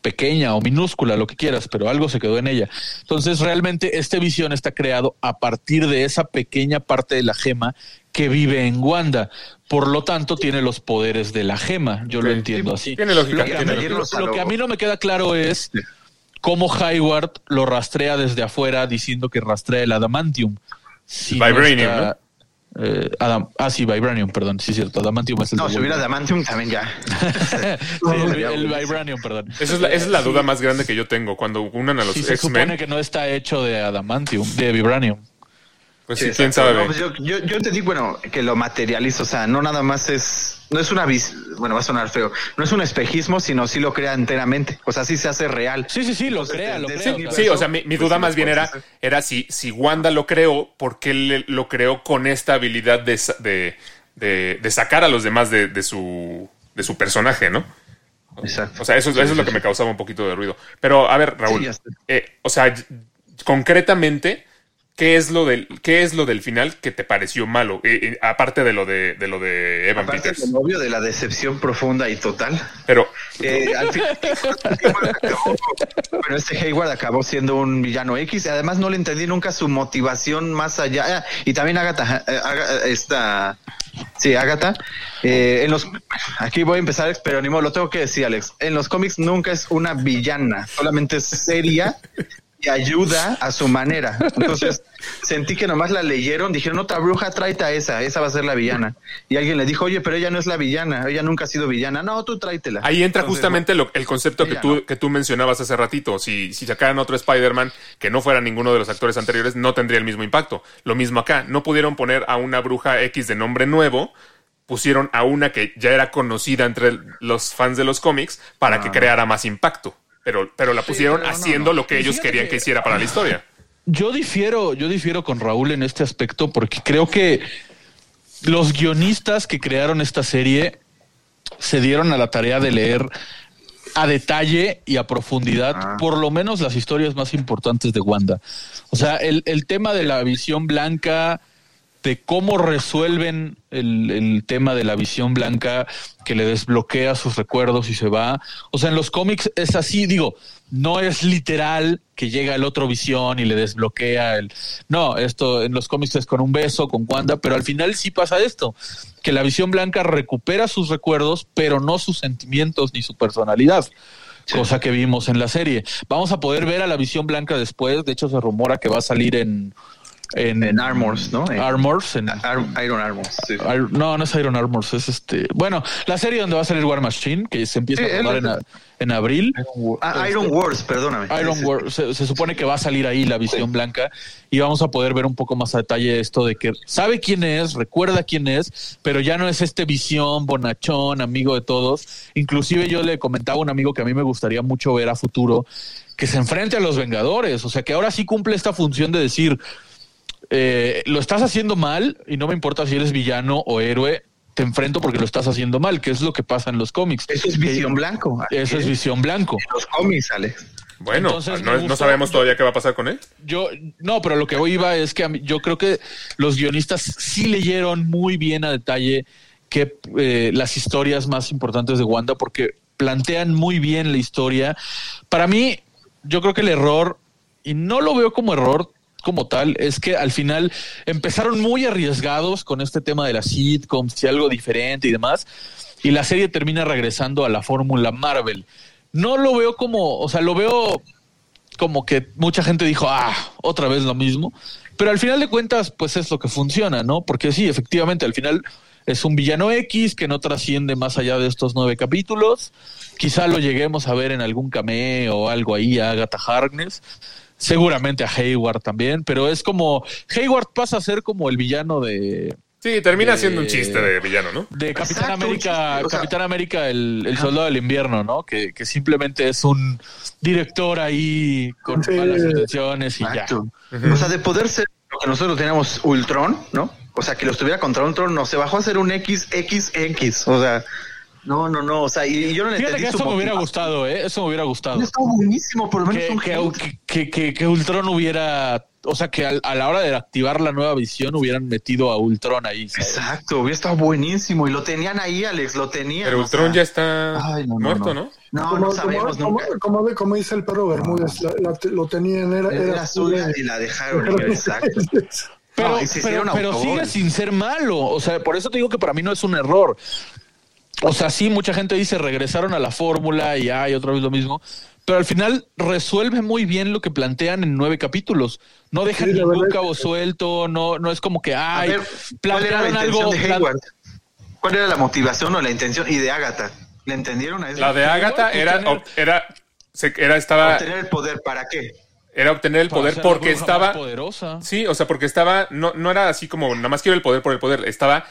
pequeña o minúscula, lo que quieras, pero algo se quedó en ella. Entonces, realmente este visión está creado a partir de esa pequeña parte de la gema que vive en Wanda. Por lo tanto, tiene los poderes de la gema. Yo lo entiendo así. Tiene lógica, Lo que, a tiene mí, lógica. lo- que a mí no me queda claro es Sí. cómo Hayward lo rastrea desde afuera diciendo que rastrea el adamantium. Si Vibranium, está, eh, Adam- ah, sí, Vibranium, perdón. Sí, cierto. Adamantium es el No, si hubiera Wolverine. Damantium también ya. Sí, el, el Vibranium, perdón. Esa es, la, esa es la duda más grande que yo tengo. Cuando unan a los Sí, se supone que no está hecho de adamantium, de vibranium. pues Sí, sí, quién sabe. No, pues yo, yo, yo te digo, bueno, que lo materializo, o sea, no nada más es, no es una vis, bueno, va a sonar feo, no es un espejismo, sino sí lo crea enteramente, o sea, sí se hace real. Sí, sí, sí, lo Entonces, crea, lo crea. Sí, o sea, mi, mi Pues duda más bien era, puedes hacer. era si, si Wanda lo creó, ¿por qué le- lo creó con esta habilidad de, sa- de, de- de sacar a los demás de, de su, de su personaje, ¿no? Exacto. O sea, eso, eso es lo que me causaba un poquito de ruido. Pero, a ver, Raúl, Sí, eh, o sea, concretamente, ¿qué es lo del, qué es lo del final que te pareció malo? Eh, eh, aparte de lo de, de lo de Evan Aparte Peters. del obvio de la decepción profunda y total. Pero, Eh, al acabó- bueno, este Hayward acabó siendo un villano X. y Además, no le entendí nunca su motivación más allá. Ah, y también Agatha, eh, esta, sí, Agatha. eh, en los, aquí voy a empezar, Alex, pero ni modo, lo tengo que decir, Alex. En los cómics nunca es una villana, solamente es seria y ayuda a su manera. Entonces, sentí que nomás la leyeron, dijeron, otra bruja, tráete a esa, esa va a ser la villana. Y alguien le dijo, oye, pero ella no es la villana, ella nunca ha sido villana. No, tú tráetela. Ahí entra Entonces, justamente lo- el concepto que tú, no. que tú mencionabas hace ratito. Si, si sacaran otro Spider-Man que no fuera ninguno de los actores anteriores, no tendría el mismo impacto. Lo mismo acá. No pudieron poner a una bruja X de nombre nuevo. Pusieron a una que ya era conocida entre los fans de los cómics para que creara más impacto. Pero, pero la pusieron pero no, haciendo no. lo que Y ellos querían que- que hiciera para la historia. Yo difiero, yo difiero con Raúl en este aspecto porque creo que los guionistas que crearon esta serie se dieron a la tarea de leer a detalle y a profundidad, Ah. por lo menos las historias más importantes de Wanda. O sea, el, el tema de la visión blanca, de cómo resuelven el, el tema de la visión blanca que le desbloquea sus recuerdos y se va. O sea, en los cómics es así, digo, no es literal que llega el otro visión y le desbloquea el... No, esto en los cómics es con un beso, con Wanda, pero al final sí pasa esto, que la visión blanca recupera sus recuerdos, pero no sus sentimientos ni su personalidad. Cosa que vimos en la serie. Vamos a poder ver a la visión blanca después. De hecho, se rumora que va a salir en. En, En Armors, ¿no? En- Armors. En, Ar- Iron Armors. sí. Ar- no, no es Iron Armors, es este. Bueno, la serie donde va a salir War Machine, que se empieza Sí, a rodar en, a- en abril. Ah, Iron Wars, perdóname. Iron Sí, sí. War, se, se supone que va a salir ahí la visión blanca y vamos a poder ver un poco más a detalle esto de que sabe quién es, recuerda quién es, pero ya no es este visión bonachón, amigo de todos. Inclusive yo le comentaba a un amigo que a mí me gustaría mucho ver a futuro que se enfrente a los Vengadores, o sea que ahora sí cumple esta función de decir eh, lo estás haciendo mal y no me importa si eres villano o héroe, te enfrento porque lo estás haciendo mal, que es lo que pasa en los cómics. Eso es visión blanco. Eso es visión blanco. Los cómics, Alex. Bueno, Entonces, no, sabemos todavía qué va a pasar con él. Yo, no, pero lo que hoy iba es que a mí- yo creo que los guionistas sí leyeron muy bien a detalle que eh, las historias más importantes de Wanda, porque plantean muy bien la historia. Para mí, yo creo que el error, y no lo veo como error como tal, es que al final empezaron muy arriesgados con este tema de las sitcoms y algo diferente y demás, y la serie termina regresando a la fórmula Marvel. No lo veo como, o sea, lo veo como que mucha gente dijo, ah, otra vez lo mismo. Pero al final de cuentas, pues es lo que funciona, ¿no? Porque sí, efectivamente, al final es un villano X que no trasciende más allá de estos nueve capítulos. Quizá lo lleguemos a ver en algún cameo o algo ahí a Agatha Harkness. Seguramente a Hayward también, pero es como Hayward pasa a ser como el villano de, Sí, termina de- siendo un chiste de villano, ¿no? de Capitán Exacto, América, chiste, o sea- Capitán América, el, el soldado del invierno, ¿no? Que, que simplemente es un director ahí con Sí. malas intenciones y ya. O sea, de poder ser lo que nosotros teníamos Ultron, ¿no? O sea, que los tuviera contra Ultron, no, se bajó a hacer un XXX. O sea, no, no, no. O sea, y, y yo no le Fíjate entendí que eso me hubiera gustado, ¿eh? Eso me hubiera gustado. Está buenísimo, por lo menos Que, un que, que, que, que Ultron hubiera, o sea, que al- a, la hora de activar la nueva visión hubieran metido a Ultron ahí. ¿sabes? Exacto, hubiera estado buenísimo. Y lo tenían ahí, Alex, lo tenían. Pero o Ultron sea, ya está Ay, no, no, muerto, no. ¿no? No, como, no sabemos como, nunca. como, como, de- como dice el perro Bermúdez, la, la- lo tenían, era, Era, era suya y la dejaron. Exacto. Pero, No, pero, pero sigue sin ser malo. O sea, por eso te digo que para mí no es un error. O sea, sí, mucha gente dice regresaron a la fórmula y hay otra vez lo mismo. Pero al final resuelve muy bien lo que plantean en nueve capítulos. No dejan Sí, ningún cabo suelto, no, no es como que ay, ver, ¿cuál era la plantearon intención algo. de plan- Hayward? ¿Cuál era la motivación o la intención? Y de Agatha. ¿Le entendieron a eso? La de Agatha era, tener- era, era, estaba, Obtener el poder, ¿para qué? era obtener el poder porque estaba, poderosa. Sí, o sea, porque estaba, no, no era así como nada más quiero el poder por el poder, estaba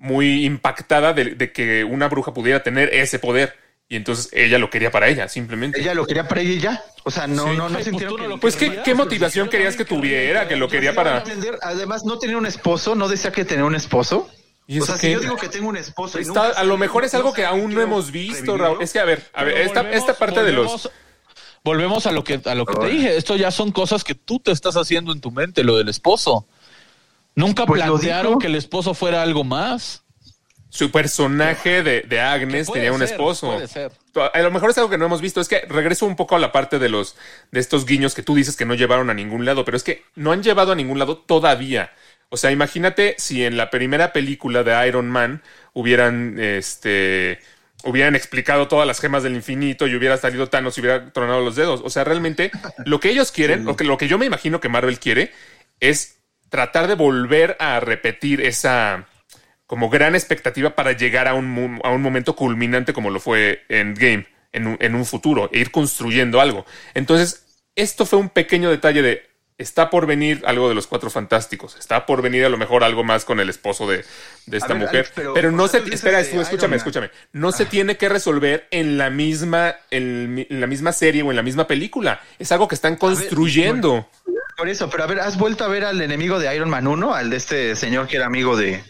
muy impactada de, de que una bruja pudiera tener ese poder. Y entonces ella lo quería para ella, simplemente. Ella lo quería para ella y ya. O sea, no, Sí. no, no Ay, pues sintieron que- Pues, ¿qué, motivación querías que tuviera? Que lo quería para... Además, no tenía un esposo, no decía que tenía un esposo. ¿Y O sea, si yo digo que tengo un esposo. y Está- nunca a lo mejor es algo que aún no hemos visto, revivirlo. Raúl. Es que, a ver, a ver, esta, volvemos- esta parte de los... volvemos- a lo que a lo que te dije. Esto ya son cosas que tú te estás haciendo en tu mente, lo del esposo. Nunca Pues plantearon que el esposo fuera algo más. Su personaje de, de Agnes Puede tenía un ser, esposo. puede ser. A lo mejor es algo que no hemos visto. Es que regreso un poco a la parte de los de estos guiños que tú dices que no llevaron a ningún lado, pero es que no han llevado a ningún lado todavía. O sea, imagínate si en la primera película de Iron Man hubieran este hubieran explicado todas las gemas del infinito y hubiera salido Thanos y hubiera tronado los dedos. O sea, realmente lo que ellos quieren, lo, que, lo que yo me imagino que Marvel quiere, es tratar de volver a repetir esa como gran expectativa para llegar a un, a un momento culminante como lo fue Endgame en un, en un futuro e ir construyendo algo. Entonces, esto fue un pequeño detalle de está por venir algo de los cuatro fantásticos, está por venir a lo mejor algo más con el esposo de, de esta ver, mujer, Alex, pero, pero, no se espera, escúchame, escúchame, no se tiene que resolver en la misma en, mi- en la misma serie o en la misma película, es algo que están construyendo. Por eso, pero a ver, ¿has vuelto a ver al enemigo de Iron Man 1? Al de este señor que era amigo de,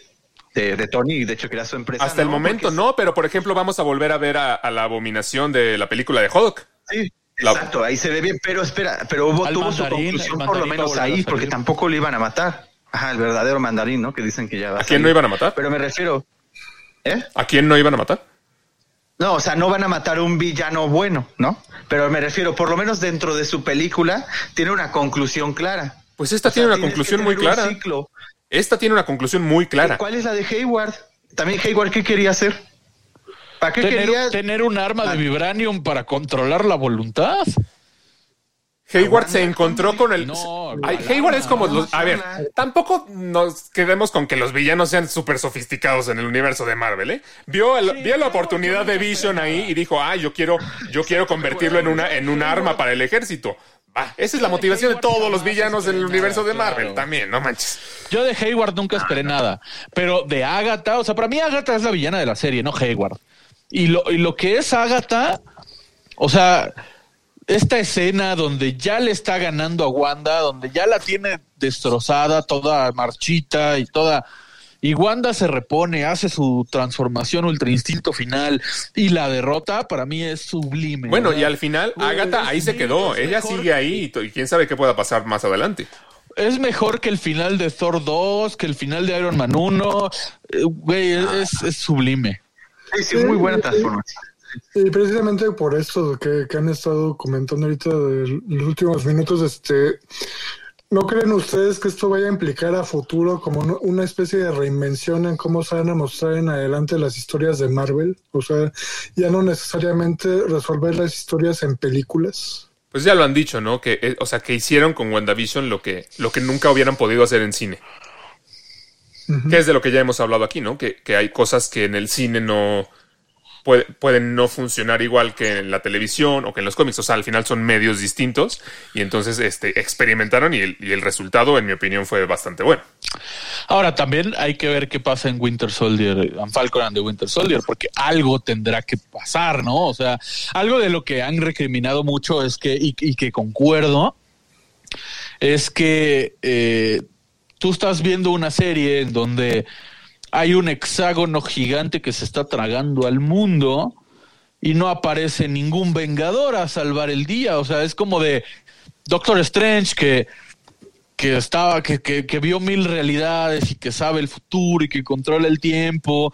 de, de Tony y de hecho que era su empresa. Hasta el ¿no? momento Porque- no, pero por ejemplo vamos a volver a ver a, a la abominación de la película de Hulk. Sí, La- exacto, ahí se ve bien, pero espera, pero hubo, Al tuvo su conclusión por lo menos ahí, porque tampoco lo iban a matar. Ajá, el verdadero mandarín, ¿no? Que dicen que ya va ¿A quién no iban a matar? Pero me refiero, ¿eh? ¿A quién no iban a matar? No, o sea, no van a matar a un villano bueno, ¿no? Pero me refiero, por lo menos dentro de su película, tiene una conclusión clara. Pues esta O sea, tiene una conclusión muy clara. ciclo. Esta tiene una conclusión muy clara. ¿Cuál es la de Hayward? También Hayward, ¿qué quería hacer? ¿Para qué Tener, quería? tener un arma Ah. de vibranium para controlar la voluntad. Hayward se encontró con el. No, Ay. Hayward es como los. A ver, tampoco nos quedemos con que los villanos sean súper sofisticados en el universo de Marvel, ¿eh? Vio, el- vio la oportunidad de Vision ahí y dijo, ah, yo quiero, yo quiero convertirlo en una, en un arma para el ejército. Va, esa es la motivación de todos los villanos en el universo de Marvel también, no manches. Yo de Hayward nunca esperé nada, pero de Agatha, o sea, para mí Agatha es la villana de la serie, no Hayward. Y lo, y lo que es Agatha, o sea, esta escena donde ya le está ganando a Wanda, donde ya la tiene destrozada, toda marchita y toda... Y Wanda se repone, hace su transformación ultra instinto final y la derrota, para mí es sublime. Bueno, y al final, Agatha ahí se quedó. Ella mejor sigue ahí y quién sabe qué pueda pasar más adelante. Es mejor que el final de Thor 2, que el final de Iron Man 1. Eh, Güey, es, es sublime. Sí, sí, muy buena transformación. Y precisamente por esto que, que han estado comentando ahorita de los últimos minutos, este, ¿no creen ustedes que esto vaya a implicar a futuro como una especie de reinvención en cómo se van a mostrar en adelante las historias de Marvel? O sea, ya no necesariamente resolver las historias en películas. Pues ya lo han dicho, ¿no? Que, eh, o sea, que hicieron con WandaVision lo que, lo que nunca hubieran podido hacer en cine. Que es de lo que ya hemos hablado aquí, ¿no? Que, que hay cosas que en el cine no puede- pueden no funcionar igual que en la televisión o que en los cómics. O sea, al final son medios distintos. Y entonces este, experimentaron y el, resultado, en mi opinión, fue bastante bueno. Ahora, también hay que ver qué pasa en Winter Soldier, en Falcon and the Winter Soldier, porque algo tendrá que pasar, ¿no? O sea, algo de lo que han recriminado mucho es que, y, y que concuerdo, es que eh, tú estás viendo una serie en donde hay un hexágono gigante que se está tragando al mundo y no aparece ningún vengador a salvar el día. O sea, es como de Doctor Strange que, que estaba, que, que, que vio mil realidades y que sabe el futuro y que controla el tiempo.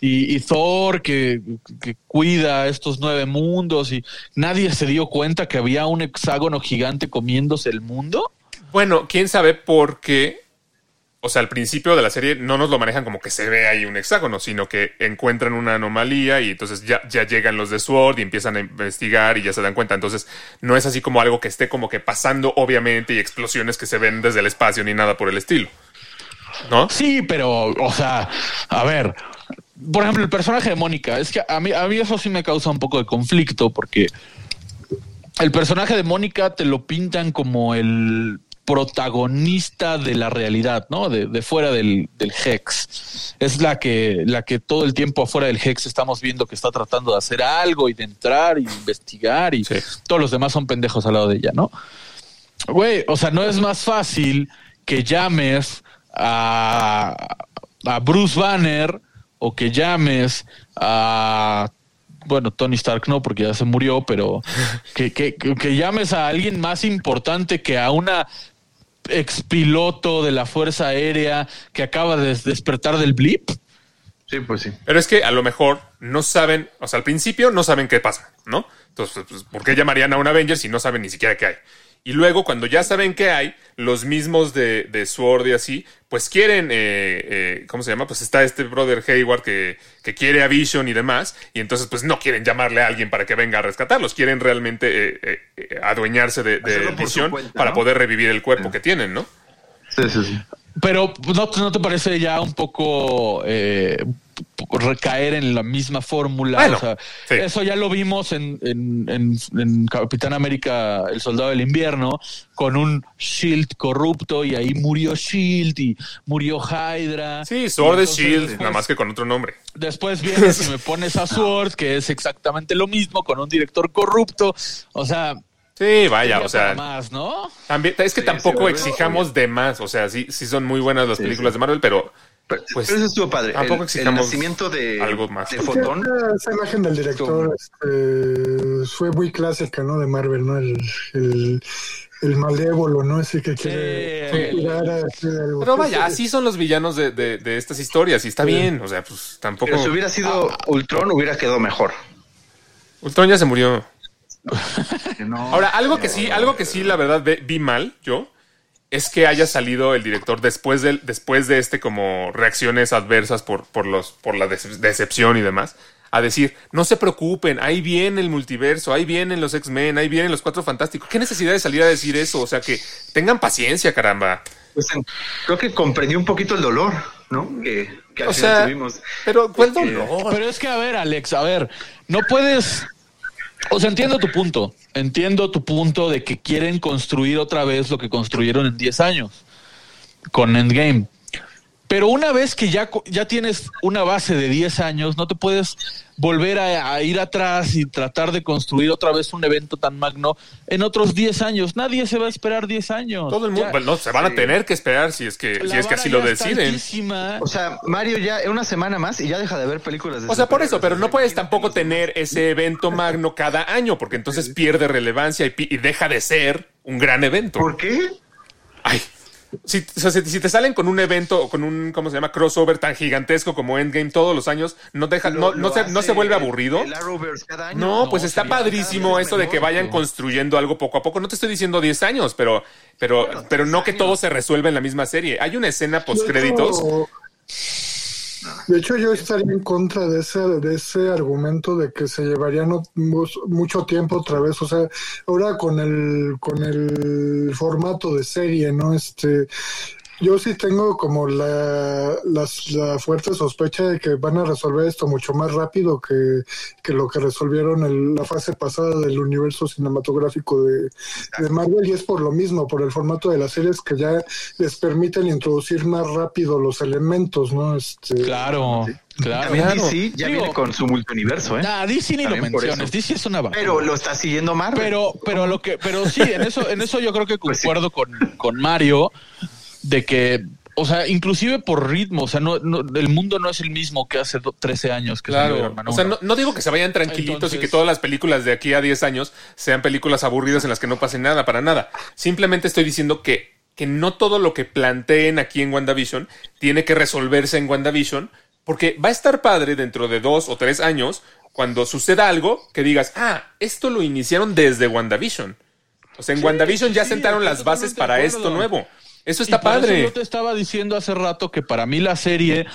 Y, Thor que, que cuida estos nueve mundos y nadie se dio cuenta que había un hexágono gigante comiéndose el mundo. Bueno, quién sabe por qué. O sea, al principio de la serie no nos lo manejan como que se ve ahí un hexágono, sino que encuentran una anomalía y entonces ya, ya llegan los de SWORD y empiezan a investigar y ya se dan cuenta. Entonces, no es así como algo que esté como que pasando, obviamente, y explosiones que se ven desde el espacio ni nada por el estilo. ¿No? Sí, pero, o sea, a ver, por ejemplo, el personaje de Mónica, es que a mí, a mí eso sí me causa un poco de conflicto porque el personaje de Mónica te lo pintan como el protagonista de la realidad, ¿no? De, de fuera del, del, Hex. Es la que, la que todo el tiempo afuera del Hex estamos viendo que está tratando de hacer algo y de entrar y investigar y sí. todos los demás son pendejos al lado de ella, ¿no? Güey, o sea, no es más fácil que llames a, a Bruce Banner o que llames a bueno, Tony Stark no, porque ya se murió, pero que, que, que, llames a alguien más importante que a una expiloto de la Fuerza Aérea que acaba de despertar del blip. Sí, pues sí. Pero es que a lo mejor no saben, o sea, al principio no saben qué pasa, ¿no? Entonces, pues, ¿por qué llamarían a un Avenger si no saben ni siquiera qué hay? Y luego, cuando ya saben qué hay, los mismos de, de Sword y así, pues quieren, eh, eh, ¿cómo se llama? Pues está este brother Hayward que, que, quiere a Vision y demás, y entonces pues no quieren llamarle a alguien para que venga a rescatarlos, quieren realmente eh, eh adueñarse de, de Vision cuenta, para ¿no? poder revivir el cuerpo sí. que tienen, ¿no? Sí, sí, sí. Pero ¿no, no te parece ya un poco eh, recaer en la misma fórmula? Bueno, o sea, sí. Eso ya lo vimos en, en, en, en, Capitán América, el Soldado del Invierno, con un Shield corrupto y ahí murió Shield y murió Hydra. Sí, Sword es Shield, después, nada más que con otro nombre. Después vienes y me pones a Sword, que es exactamente lo mismo, con un director corrupto. O sea, Sí, vaya, o sea. Más, ¿no? También, es que Sí, tampoco sí, exijamos de más. O sea, sí, sí son muy buenas las Sí, películas sí. de Marvel, pero. Pero, Pues, pero eso estuvo padre. tampoco el, el nacimiento de, algo más. de Fotón. esa, imagen del director este, fue muy clásica, ¿no? De Marvel, ¿no? El, el, el malévolo, ¿no? Ese que quiere Sí. conspirar a hacer algo. Pero vaya, sí. así son los villanos de, de, de estas historias y está Sí. bien. O sea, pues tampoco. Pero si hubiera sido Ultron, hubiera quedado mejor. Ultron ya se murió. No- Ahora, algo que sí, algo que sí, la verdad, ve- vi mal yo, es que haya salido el director después del, después de este como reacciones adversas por, por los, por la dece- decepción y demás, a decir, no se preocupen, ahí viene el multiverso, ahí vienen los X-Men, ahí vienen los cuatro fantásticos. ¿Qué necesidad de salir a decir eso? O sea que tengan paciencia, caramba. Pues, en- creo que comprendió un poquito el dolor, ¿no? Que, que O sea, tuvimos. pero ¿cuál Porque- dolor? Pero es que, a ver, Alex, a ver, no puedes. O sea, entiendo tu punto. Entiendo tu punto de que quieren construir otra vez lo que construyeron en 10 años con Endgame. Pero una vez que ya, co- ya tienes una base de 10 años, no te puedes volver a, a ir atrás y tratar de construir otra vez un evento tan magno en otros 10 años. Nadie se va a esperar 10 años. Todo el mundo, Ya- bueno, no, se van a tener que esperar si es que, si es que así lo deciden. altísima. O sea, Mario ya una semana más y ya deja de ver películas de O sea, por eso, pero no puedes tampoco tener ese evento magno cada año, porque entonces pierde relevancia y, pi- y deja de ser un gran evento. ¿Por qué? Ay. Si, o sea, si, te salen con un evento o con un, ¿cómo se llama? Crossover tan gigantesco como Endgame todos los años, no deja, no, Lo- no se, no se vuelve aburrido. el Arrowverse cada año. No, pues está padrísimo esto de que vayan construyendo algo poco a poco. No te estoy diciendo 10 años, pero, pero, pero no 10 que años. todo se resuelva en la misma serie. Hay una escena post créditos. De hecho, yo estaría en contra de ese, de ese argumento de que se llevaría no- mucho tiempo otra vez. O sea, ahora con el, con el formato de serie, ¿no? Este, yo sí tengo como la, la fuerte sospecha de que van a resolver esto mucho más rápido que, que lo que resolvieron en la fase pasada del universo cinematográfico de, de Marvel y es por lo mismo, por el formato de las series que ya les permiten introducir más rápido los elementos, ¿no? Este, Claro, claro. También Claro. DC ya Digo, viene con su multiuniverso, ¿eh? Nah, DC ni lo También por menciones. eso. DC es una. Pero lo está siguiendo Marvel. pero, pero lo que, pero sí, en eso, en eso yo creo que Pues sí. concuerdo con, con Mario de que o sea, inclusive por ritmo, o sea, no, no- el mundo no es el mismo que hace do- 13 años que Claro. O sea, no, no digo que se vayan tranquilitos y que todas las películas de aquí a 10 años sean películas aburridas en las que no pase nada, para nada. Simplemente estoy diciendo que, que no todo lo que planteen aquí en WandaVision tiene que resolverse en WandaVision, porque va a estar padre dentro de dos o tres años cuando suceda algo que digas, ah, esto lo iniciaron desde WandaVision. O sea, en WandaVision ya sí, sentaron las bases para esto nuevo. Eso Y está eso padre. yo te estaba diciendo hace rato que para mí la serie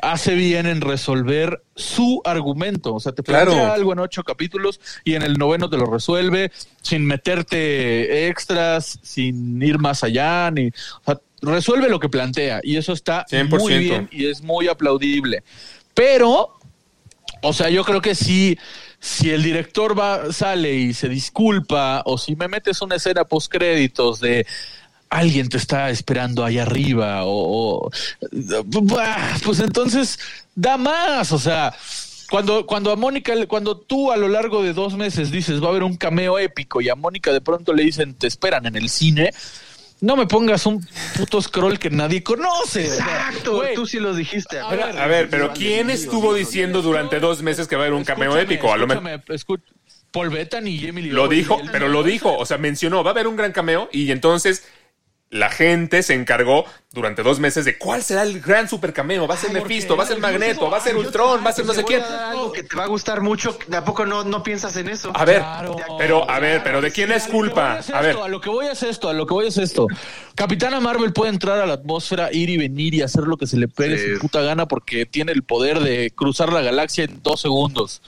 hace bien en resolver su argumento. O sea, te plantea Claro. algo en ocho capítulos y en el noveno te lo resuelve sin meterte extras, sin ir más allá, ni. O sea, resuelve lo que plantea y eso está 100%. muy bien y es muy aplaudible. Pero, o sea, yo creo que si, si el director va, sale y se disculpa, o si me metes una escena post créditos de alguien te está esperando ahí arriba, o, o- bah, pues entonces da más. O sea, cuando, cuando a Mónica, cuando tú a lo largo de dos meses dices va a haber un cameo épico y a Mónica de pronto le dicen te esperan en el cine. No me pongas un puto scroll que nadie conoce. Exacto, güey, tú sí lo dijiste. A ver, a ver, pero ¿quién estuvo diciendo durante dos meses que va a haber un cameo épico? A lo mejor Paul Bettany y Emily lo dijo, pero lo dijo, o sea, mencionó, va a haber un gran cameo y entonces la gente se encargó durante dos meses de cuál será el gran super cameo, va a ser Mephisto, va a ser Magneto, va a ser Ultron, va a ser no sé quién. algo que te va a gustar mucho. ¿A poco no, no piensas en eso? A ver, Claro. pero a ver, pero ¿de quién es culpa? A ver, a lo que voy es esto, a lo que voy es esto. Capitana Marvel puede entrar a la atmósfera, ir y venir y hacer lo que se le pegue Sí. su puta gana porque tiene el poder de cruzar la galaxia en dos segundos.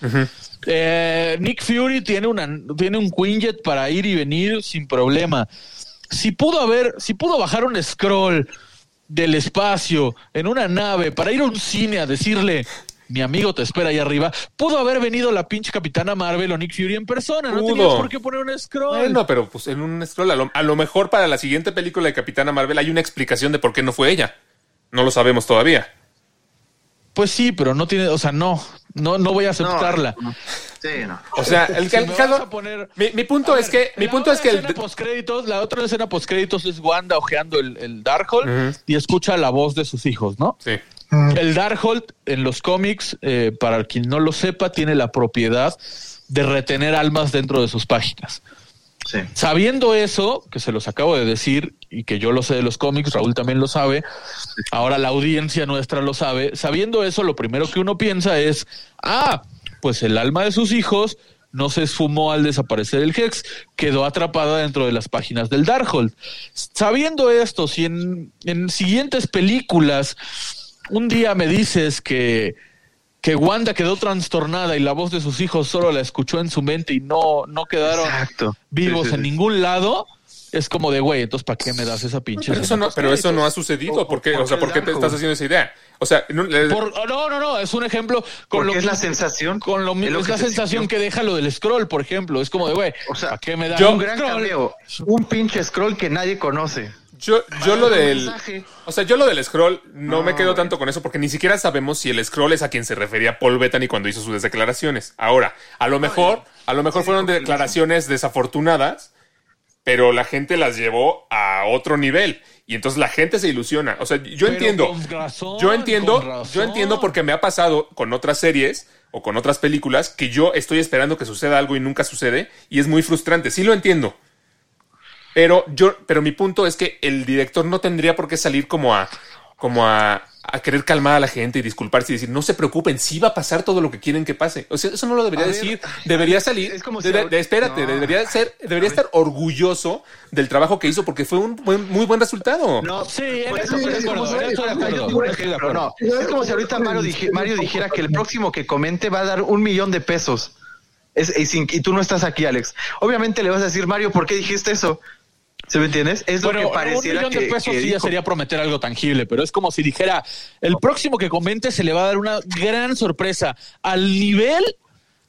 Eh, Nick Fury tiene, una, tiene un Quinjet para ir y venir sin problema. Si pudo haber, si pudo bajar un scroll del espacio en una nave para ir a un cine a decirle mi amigo te espera ahí arriba, pudo haber venido la pinche Capitana Marvel o Nick Fury en persona, no Pudo. tenías por qué poner un scroll. bueno, pero pues en un scroll, a lo, a lo mejor para la siguiente película de Capitana Marvel hay una explicación de por qué no fue ella. No lo sabemos todavía. Pues sí, pero no tiene, o sea, no, no, no voy a No, no. Sí, no. O sea, el, Si el caso- poner- mi, mi punto es que mi la punto es otra que el, escena postcréditos, la otra escena postcréditos es Wanda ojeando el, el Darkhold y escucha la voz de sus hijos, ¿no? sí. El Darkhold en los cómics, eh, para quien no lo sepa, tiene la propiedad de retener almas dentro de sus páginas. Sabiendo eso, que se los acabo de decir y que yo lo sé de los cómics, Raúl también lo sabe, ahora la audiencia nuestra lo sabe, sabiendo eso, lo primero que uno piensa es, ah, pues el alma de sus hijos no se esfumó al desaparecer el Hex, quedó atrapada dentro de las páginas del Darkhold. Sabiendo esto, si en, en siguientes películas un día me dices que, que Wanda quedó trastornada y la voz de sus hijos solo la escuchó en su mente y no, no quedaron Exacto. vivos Sí, sí, en ningún lado, es como de, güey, entonces ¿para qué me das esa pinche? Pero eso no, pero eso no ha sucedido. ¿Por qué? O sea, ¿por qué te estás haciendo esa idea? O sea, Por- oh, no, no, no, es un ejemplo con lo es la sensación. Con lo es mismo, lo es que la se sensación que deja lo del scroll, por ejemplo. Es como de, güey, O sea, ¿para qué me yo- Un gran scroll? cameo. Un pinche scroll que nadie conoce. Yo, yo lo del, mensaje. o sea, yo lo del scroll no, No, me quedo tanto con eso porque ni siquiera sabemos si el scroll es a quien se refería Paul Bettany cuando hizo sus declaraciones. Ahora, a lo mejor, a lo mejor fueron declaraciones desafortunadas, pero la gente las llevó a otro nivel y entonces la gente se ilusiona. O sea, yo Pero entiendo, con razón, yo entiendo, con razón. yo entiendo porque me ha pasado con otras series o con otras películas que yo estoy esperando que suceda algo y nunca sucede y es muy frustrante. Sí lo entiendo. Pero yo, pero mi punto es que el director no tendría por qué salir como a, como a, a querer calmar a la gente y disculparse y decir, no se preocupen, sí va a pasar todo lo que quieren que pase. O sea, eso no lo debería A ver, decir. Debería salir. es como si debe- ahor- de- espérate, No. debería ser, debería estar orgulloso del trabajo que hizo porque fue un buen- muy buen resultado. No, Sí, eso es como si-. Es ahorita Mario, dije- Mario dijera que el próximo que comente va a dar un millón de pesos. Es, y, sin- y tú no estás aquí, Alex. Obviamente le vas a decir, Mario, ¿por qué dijiste eso? ¿Se me entiendes? Es Bueno, lo que un pareciera millón que, de pesos que sí ya sería prometer algo tangible, pero es como si dijera, el próximo que comente se le va a dar una gran sorpresa al nivel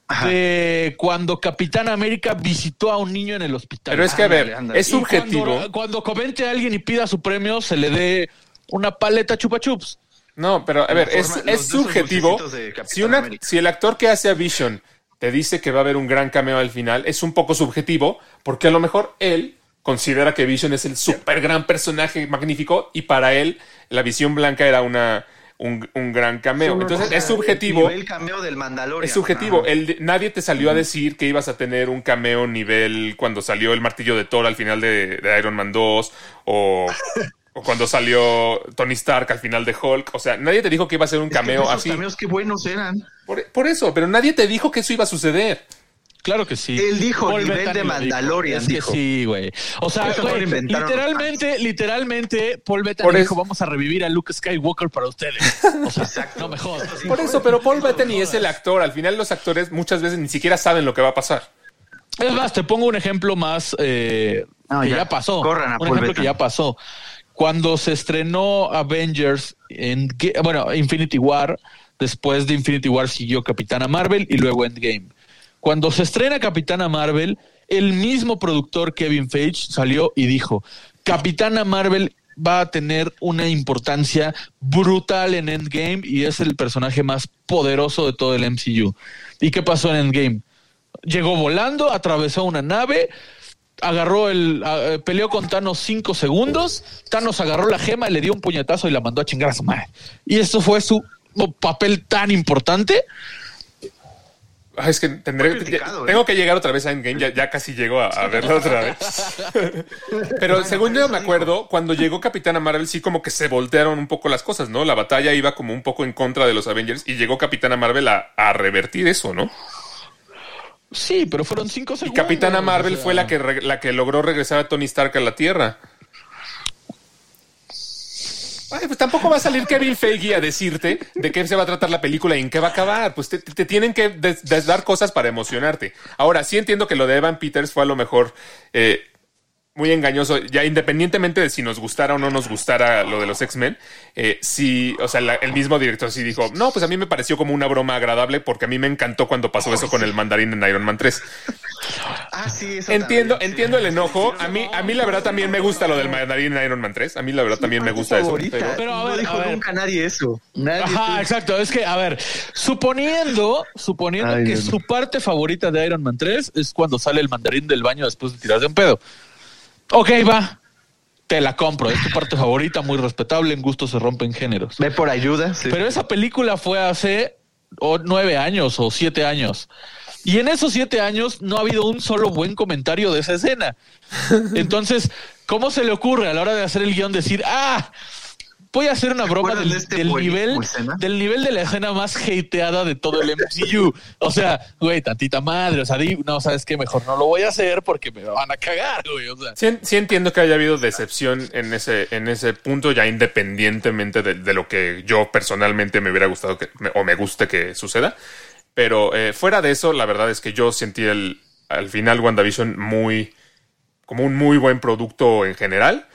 Ajá. de cuando Capitán América visitó a un niño en el hospital. Pero es que, a ver, Ándale, ándale. es subjetivo. Cuando, cuando comente a alguien y pida su premio, se le dé una paleta chupa chups. No, pero a ver, es, forma- es subjetivo. Si, una, si el actor que hace a Vision te dice que va a haber un gran cameo al final, es un poco subjetivo, porque a lo mejor él considera que Vision es el súper gran personaje magnífico y para él la visión blanca era una un, un gran cameo. Entonces es subjetivo. El cameo del Mandalorian. Es subjetivo. El, nadie te salió a decir que ibas a tener un cameo nivel cuando salió el martillo de Thor al final de, de Iron Man 2 o, o cuando salió Tony Stark al final de Hulk. O sea, nadie te dijo que iba a ser un Es que cameo esos así. cameos qué buenos eran. Por, por eso, pero nadie te dijo que eso iba a suceder. Claro que sí. Él dijo, Paul nivel Bettany de lo dijo. Mandalorian, Es que sí, güey. O sea, güey, literalmente, literalmente, Paul Bettany Por eso- dijo, vamos a revivir a Luke Skywalker para ustedes. O sea, no me jodas. Por eso, pero Paul Bettany es el actor. Al final los actores muchas veces ni siquiera saben lo que va a pasar. Es más, te pongo un ejemplo más eh, No, que ya, ya. pasó. Corran a un Paul ejemplo Bettany. que ya pasó. Cuando se estrenó Avengers en bueno, Infinity War, después de Infinity War siguió Capitana Marvel y luego Endgame. Cuando se estrena Capitana Marvel, el mismo productor Kevin Feige salió y dijo, Capitana Marvel va a tener una importancia brutal en Endgame y es el personaje más poderoso de todo el MCU. ¿Y qué pasó en Endgame? Llegó volando, atravesó una nave, agarró el, eh, peleó con Thanos cinco segundos, Thanos agarró la gema, le dio un puñetazo y la mandó a chingar a su madre. Y esto fue su papel tan importante. Ay, es que tendré, criticado, ya- ¿eh? tengo que llegar otra vez a Endgame, ya, ya casi llego a, a verla otra vez. Pero según yo me acuerdo, cuando llegó Capitana Marvel, sí como que se voltearon un poco las cosas, ¿no? La batalla iba como un poco en contra de los Avengers y llegó Capitana Marvel a, a revertir eso, ¿no? Sí, pero fueron cinco Y segundos. Capitana Marvel o sea. fue la que, re- la que logró regresar a Tony Stark a la Tierra. Ay, pues tampoco va a salir Kevin Feige a decirte de qué se va a tratar la película y en qué va a acabar. Pues te, tienen que dar cosas para emocionarte. Ahora, sí entiendo que lo de Evan Peters fue a lo mejor eh, muy engañoso, ya independientemente de si nos gustara o no nos gustara lo de los X-Men, eh, sí, o sea, la- el mismo director sí dijo, no, pues a mí me pareció como una broma agradable porque a mí me encantó cuando pasó eso con el mandarín en Iron Man 3. Ah, sí, eso Entiendo, también, sí. entiendo el enojo. A mí, a mí la verdad también me gusta lo del mandarín en Iron Man 3. A mí la verdad también me gusta eso. Pero- Pero, a no ver, dijo a ver. nunca nadie eso. Nadie Ajá, exacto. Es que, a ver, suponiendo, suponiendo Ay, que Dios su parte favorita de Iron Man 3 es cuando sale el mandarín del baño después de tirarse un pedo. Ok, va. Te la compro. Es tu parte favorita, muy respetable. En gusto se rompen géneros. Ve por ayuda. sí. Pero esa película fue hace o, nueve años o siete años. Y en esos siete años no ha habido un solo buen comentario de esa escena. Entonces, ¿cómo se le ocurre a la hora de hacer el guion decir, ah, voy a hacer una broma acuerdan del, de este del nivel, escena? del nivel de la escena más hateada de todo el MCU? O sea, güey, tantita madre, o sea, di, no, ¿sabes qué? Mejor no lo voy a hacer porque me van a cagar, güey. O sea, Sí, sí entiendo que haya habido decepción en ese, en ese punto, ya independientemente de, de lo que yo personalmente me hubiera gustado que, me- o me guste que suceda. Pero eh, fuera de eso, la verdad es que yo sentí el, al final WandaVision muy, como un muy buen producto en general.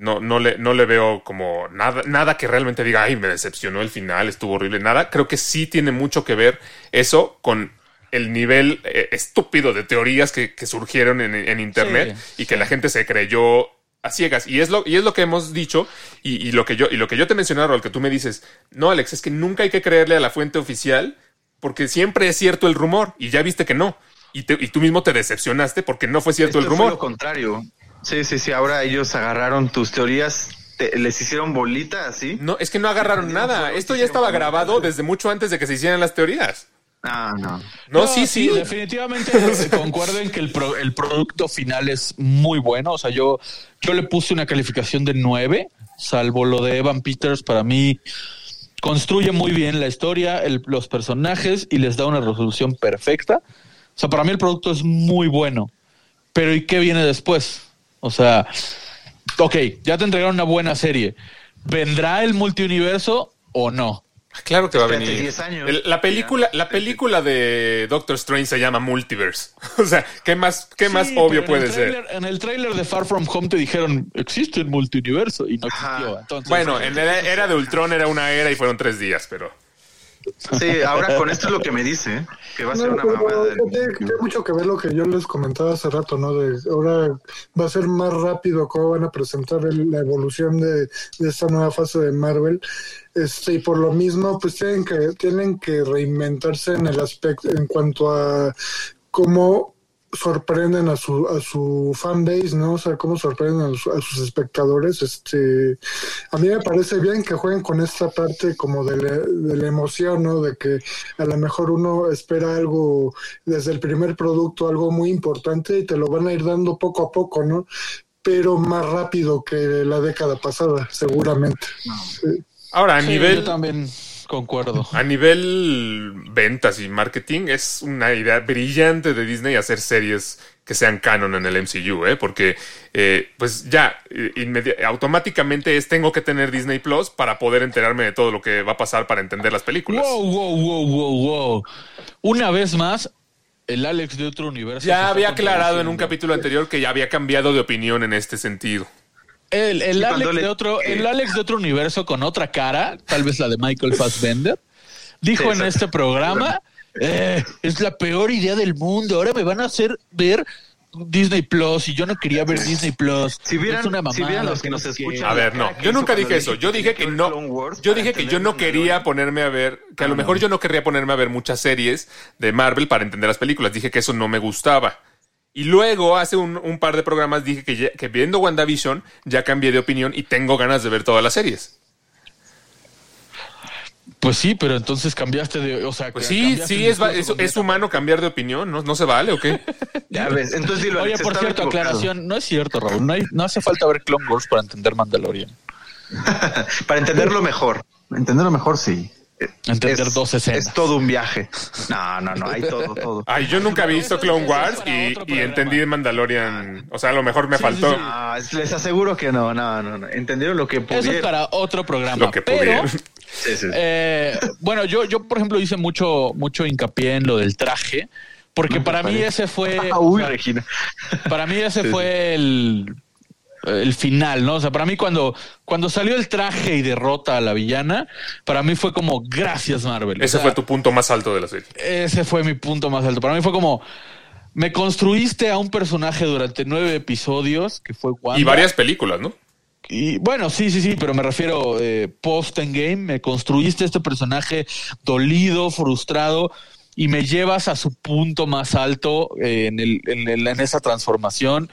No, no, le, no le veo como nada, nada que realmente diga, ay, me decepcionó el final, estuvo horrible, nada. Creo que sí tiene mucho que ver eso con el nivel eh, estúpido de teorías que, que surgieron en, en Internet Sí, y que la gente se creyó a ciegas. Y es lo, y es lo que hemos dicho y, y lo que yo, y lo que yo te mencionaba, el que tú me dices, no, Alex, es que nunca hay que creerle a la fuente oficial porque siempre es cierto el rumor y ya viste que no. Y, te- y tú mismo te decepcionaste porque no fue cierto Esto el fue rumor. lo contrario. Sí, sí, sí. Ahora ellos agarraron tus teorías, te- les hicieron bolita así. No, es que no agarraron nada. Esto ya estaba grabado desde mucho antes de que se hicieran las teorías. Ah, no. No, sí, sí. Definitivamente eh, concuerdo en que el, pro- el producto final es muy bueno. O sea, yo, yo le puse una calificación de 9, salvo lo de Evan Peters. Para mí, construye muy bien la historia, el- los personajes y les da una resolución perfecta. O sea, para mí el producto es muy bueno. Pero ¿y qué viene después? O sea, ok, ya te entregaron una buena serie. ¿Vendrá el multiuniverso o no? Claro que va a venir. 10 años. El- la película, la película de Doctor Strange se llama Multiverse. O sea, ¿qué más, qué más Sí, obvio puede ser? En el tráiler de Far From Home te dijeron, existe el multiuniverso y no existió. Entonces, Bueno, en la era de Ultron era una era y fueron tres días, pero Sí, ahora con esto es lo que me dice, ¿eh? que va a ser una mamada. tiene, tiene mucho que ver lo que yo les comentaba hace rato, ¿no? De ahora va a ser más rápido cómo van a presentar el- la evolución de, de esta nueva fase de Marvel. Este, y por lo mismo, pues tienen que, tienen que reinventarse en el aspecto, en cuanto a cómo sorprenden a su a su fanbase, ¿no? O sea, cómo sorprenden a, su- a sus espectadores. Este, a mí me parece bien que jueguen con esta parte como de la, de la emoción, ¿no? De que a lo mejor uno espera algo desde el primer producto, algo muy importante y te lo van a ir dando poco a poco, ¿no? Pero más rápido que la década pasada, seguramente. Sí. Ahora, a Sí, nivel... yo también concuerdo. A nivel ventas y marketing, es una idea brillante de Disney hacer series que sean canon en el MCU, ¿eh? Porque, eh, pues ya, eh, automáticamente es tengo que tener Disney Plus para poder enterarme de todo lo que va a pasar para entender las películas. Wow, wow, wow, wow, wow. Una vez más, el Alex de otro universo. Ya había aclarado en un capítulo anterior que ya había cambiado de opinión en este sentido. El, el Alex le- de otro, el Alex de otro universo con otra cara, tal vez la de Michael Fassbender, dijo Sí, en este programa: "Eh, es la peor idea del mundo. Ahora me van a hacer ver Disney Plus y yo no quería ver Disney Plus. Si vieran- es una si mamada, vieran los que nos no sé qué". escuchan, A ver, no, yo nunca dije eso. Yo dije que no. Yo dije que yo no quería ponerme a ver, que a lo Ah, mejor yo no querría ponerme a ver muchas series de Marvel para entender las películas. Dije que eso no me gustaba. Y luego, hace un, un par de programas, dije que, ya- que viendo WandaVision ya cambié de opinión y tengo ganas de ver todas las series. Pues sí, pero entonces cambiaste de. O sea, Pues sí, sí, es, humano cambiar de opinión, ¿no? ¿No se vale o qué? Ya ves, entonces dilo, Oye, por cierto, aclaración, no es cierto, Raúl. No, hay- no hace falta ver Clone Wars para entender Mandalorian. Para entenderlo mejor. Entenderlo mejor, sí. Entender Es- dos escenas. Es todo un viaje. No, no, no, hay todo, todo. Ay, yo nunca he visto Eso- Clone eso Wars y, entendí Mandalorian. O sea, a lo mejor me Sí, faltó sí, sí. No, es- les aseguro que no, no, no, no. Entendieron lo que Eso pudieron. es para otro programa. lo que pero, pudieron. Sí, sí. eh, bueno, yo, yo, por ejemplo, hice mucho, mucho hincapié en lo del traje, porque No, para mí ese fue. Ah, o uy, sea, Regina. Para mí ese Sí, sí. fue el, el final, ¿no? O sea, para mí cuando, cuando salió el traje y derrota a la villana, para mí fue como gracias Marvel. O Ese sea, fue tu punto más alto de la serie. Ese fue mi punto más alto. Para mí fue como me construiste a un personaje durante nueve episodios que fue Wanda. Y varias películas, ¿no? Y bueno, sí, sí, sí, pero me refiero eh, post en game, me construiste este personaje dolido, frustrado y me llevas a su punto más alto eh, en, el, en, el- en esa transformación.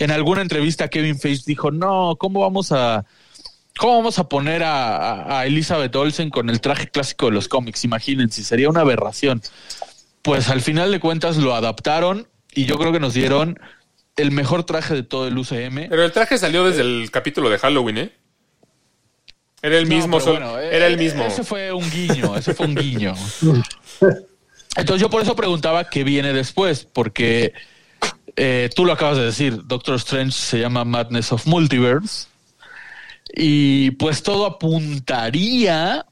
En alguna entrevista Kevin Feige dijo, no, ¿cómo vamos a... ¿Cómo vamos a poner a, a- Elizabeth Olsen con el traje clásico de los cómics? Imagínense, sería una aberración. Pues al final de cuentas lo adaptaron y yo creo que nos dieron el mejor traje de todo el UCM. Pero el traje salió desde el capítulo de Halloween, ¿eh? Era el No, mismo, bueno, era el eh, mismo. Ese fue un guiño, ese fue un guiño. Entonces yo por eso preguntaba qué viene después, porque eh, tú lo acabas de decir, Doctor Strange se llama Madness of Multiverse, y pues todo apuntaría,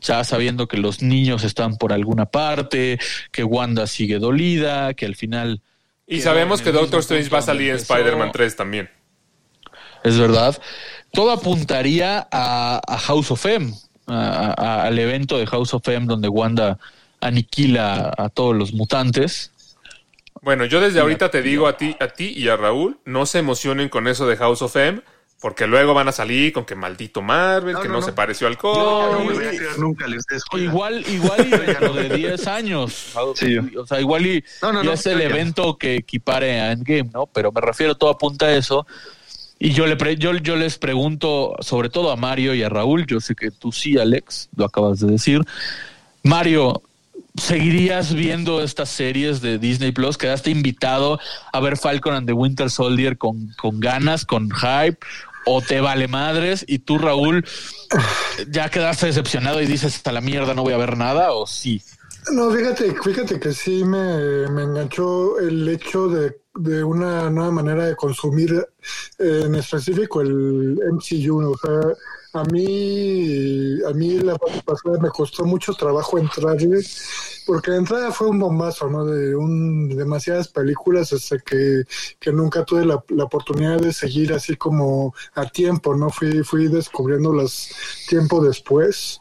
ya sabiendo que los niños están por alguna parte, que Wanda sigue dolida, que al final... Y sabemos que Doctor Strange va a salir en. Spider-Man 3 también. Es verdad. Todo apuntaría a, a House of M, al evento de House of M donde Wanda aniquila a todos los mutantes. Bueno, yo desde ahorita te digo a ti, a ti y a Raúl, no se emocionen con eso de House of M, porque luego van a salir con que maldito Marvel, No, que no, no, no. se pareció al cómic. no me voy a creer nunca, les. Igual, igual y dentro de 10 años. Sí. O sea, igual y No, no, ya no, es el ya. evento que equipare a Endgame, ¿no? Pero me refiero, todo apunta a eso. Y yo, le pre- yo, yo les pregunto, sobre todo a Mario y a Raúl, yo sé que tú sí, Alex, lo acabas de decir. Mario, ¿seguirías viendo estas series de Disney Plus? ¿Quedaste invitado a ver Falcon and the Winter Soldier con, con ganas, con hype? ¿O te vale madres? Y tú, Raúl, ya quedaste decepcionado y dices, hasta la mierda, no voy a ver nada, ¿o sí? No, fíjate, fíjate que sí me, me enganchó el hecho de, de una nueva manera de consumir eh, en específico el MCU. O sea, a mí, a mí la pasada me costó mucho trabajo entrarle, porque la entrada fue un bombazo, ¿no? De un, demasiadas películas hasta que, que nunca tuve la, la oportunidad de seguir así como a tiempo, ¿no? Fui, fui descubriéndolas tiempo después.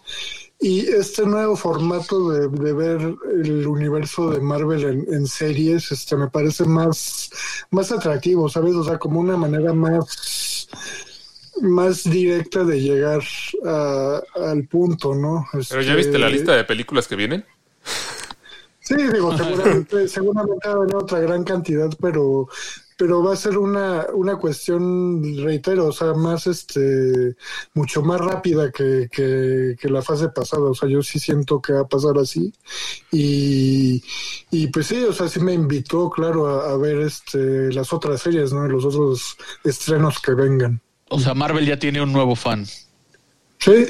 Y este nuevo formato de, de ver el universo de Marvel en, en series, este, me parece más, más atractivo, ¿sabes? O sea, como una manera más, más directa de llegar a- al punto, ¿no? Pero ya Este, viste la lista de películas que vienen. Sí, digo, seguramente, seguramente va a venir otra gran cantidad, pero pero va a ser una, una cuestión, reitero, o sea, más este, mucho más rápida que, que, que, la fase pasada, o sea, yo sí siento que va a pasar así, y, y pues sí, o sea, sí me invitó, claro, a, a ver este, las otras series, ¿no? Los otros estrenos que vengan. O sea, Marvel ya tiene un nuevo fan. Sí.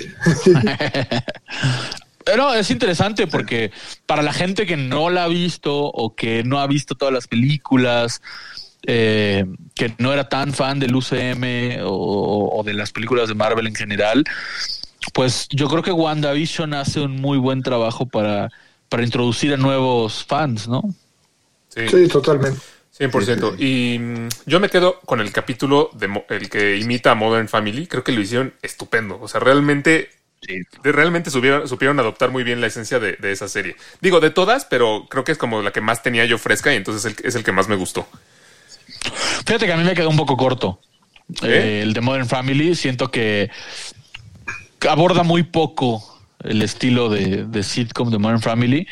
Pero es interesante porque para la gente que no la ha visto o que no ha visto todas las películas, eh, que no era tan fan del UCM o, o, de las películas de Marvel en general, pues yo creo que WandaVision hace un muy buen trabajo para, para introducir a nuevos fans, ¿no? Sí, sí totalmente. 100%. Y mm, yo me quedo con el capítulo de el que imita a Modern Family. Creo que lo hicieron estupendo. O sea, realmente Sí. Realmente supieron, supieron, adoptar muy bien la esencia de, de, esa serie. Digo, de todas, pero creo que es como la que más tenía yo fresca y entonces el, es el que más me gustó. Fíjate que a mí me quedó un poco corto. ¿Eh? Eh, el de Modern Family, siento que aborda muy poco el estilo de, de, sitcom de Modern Family.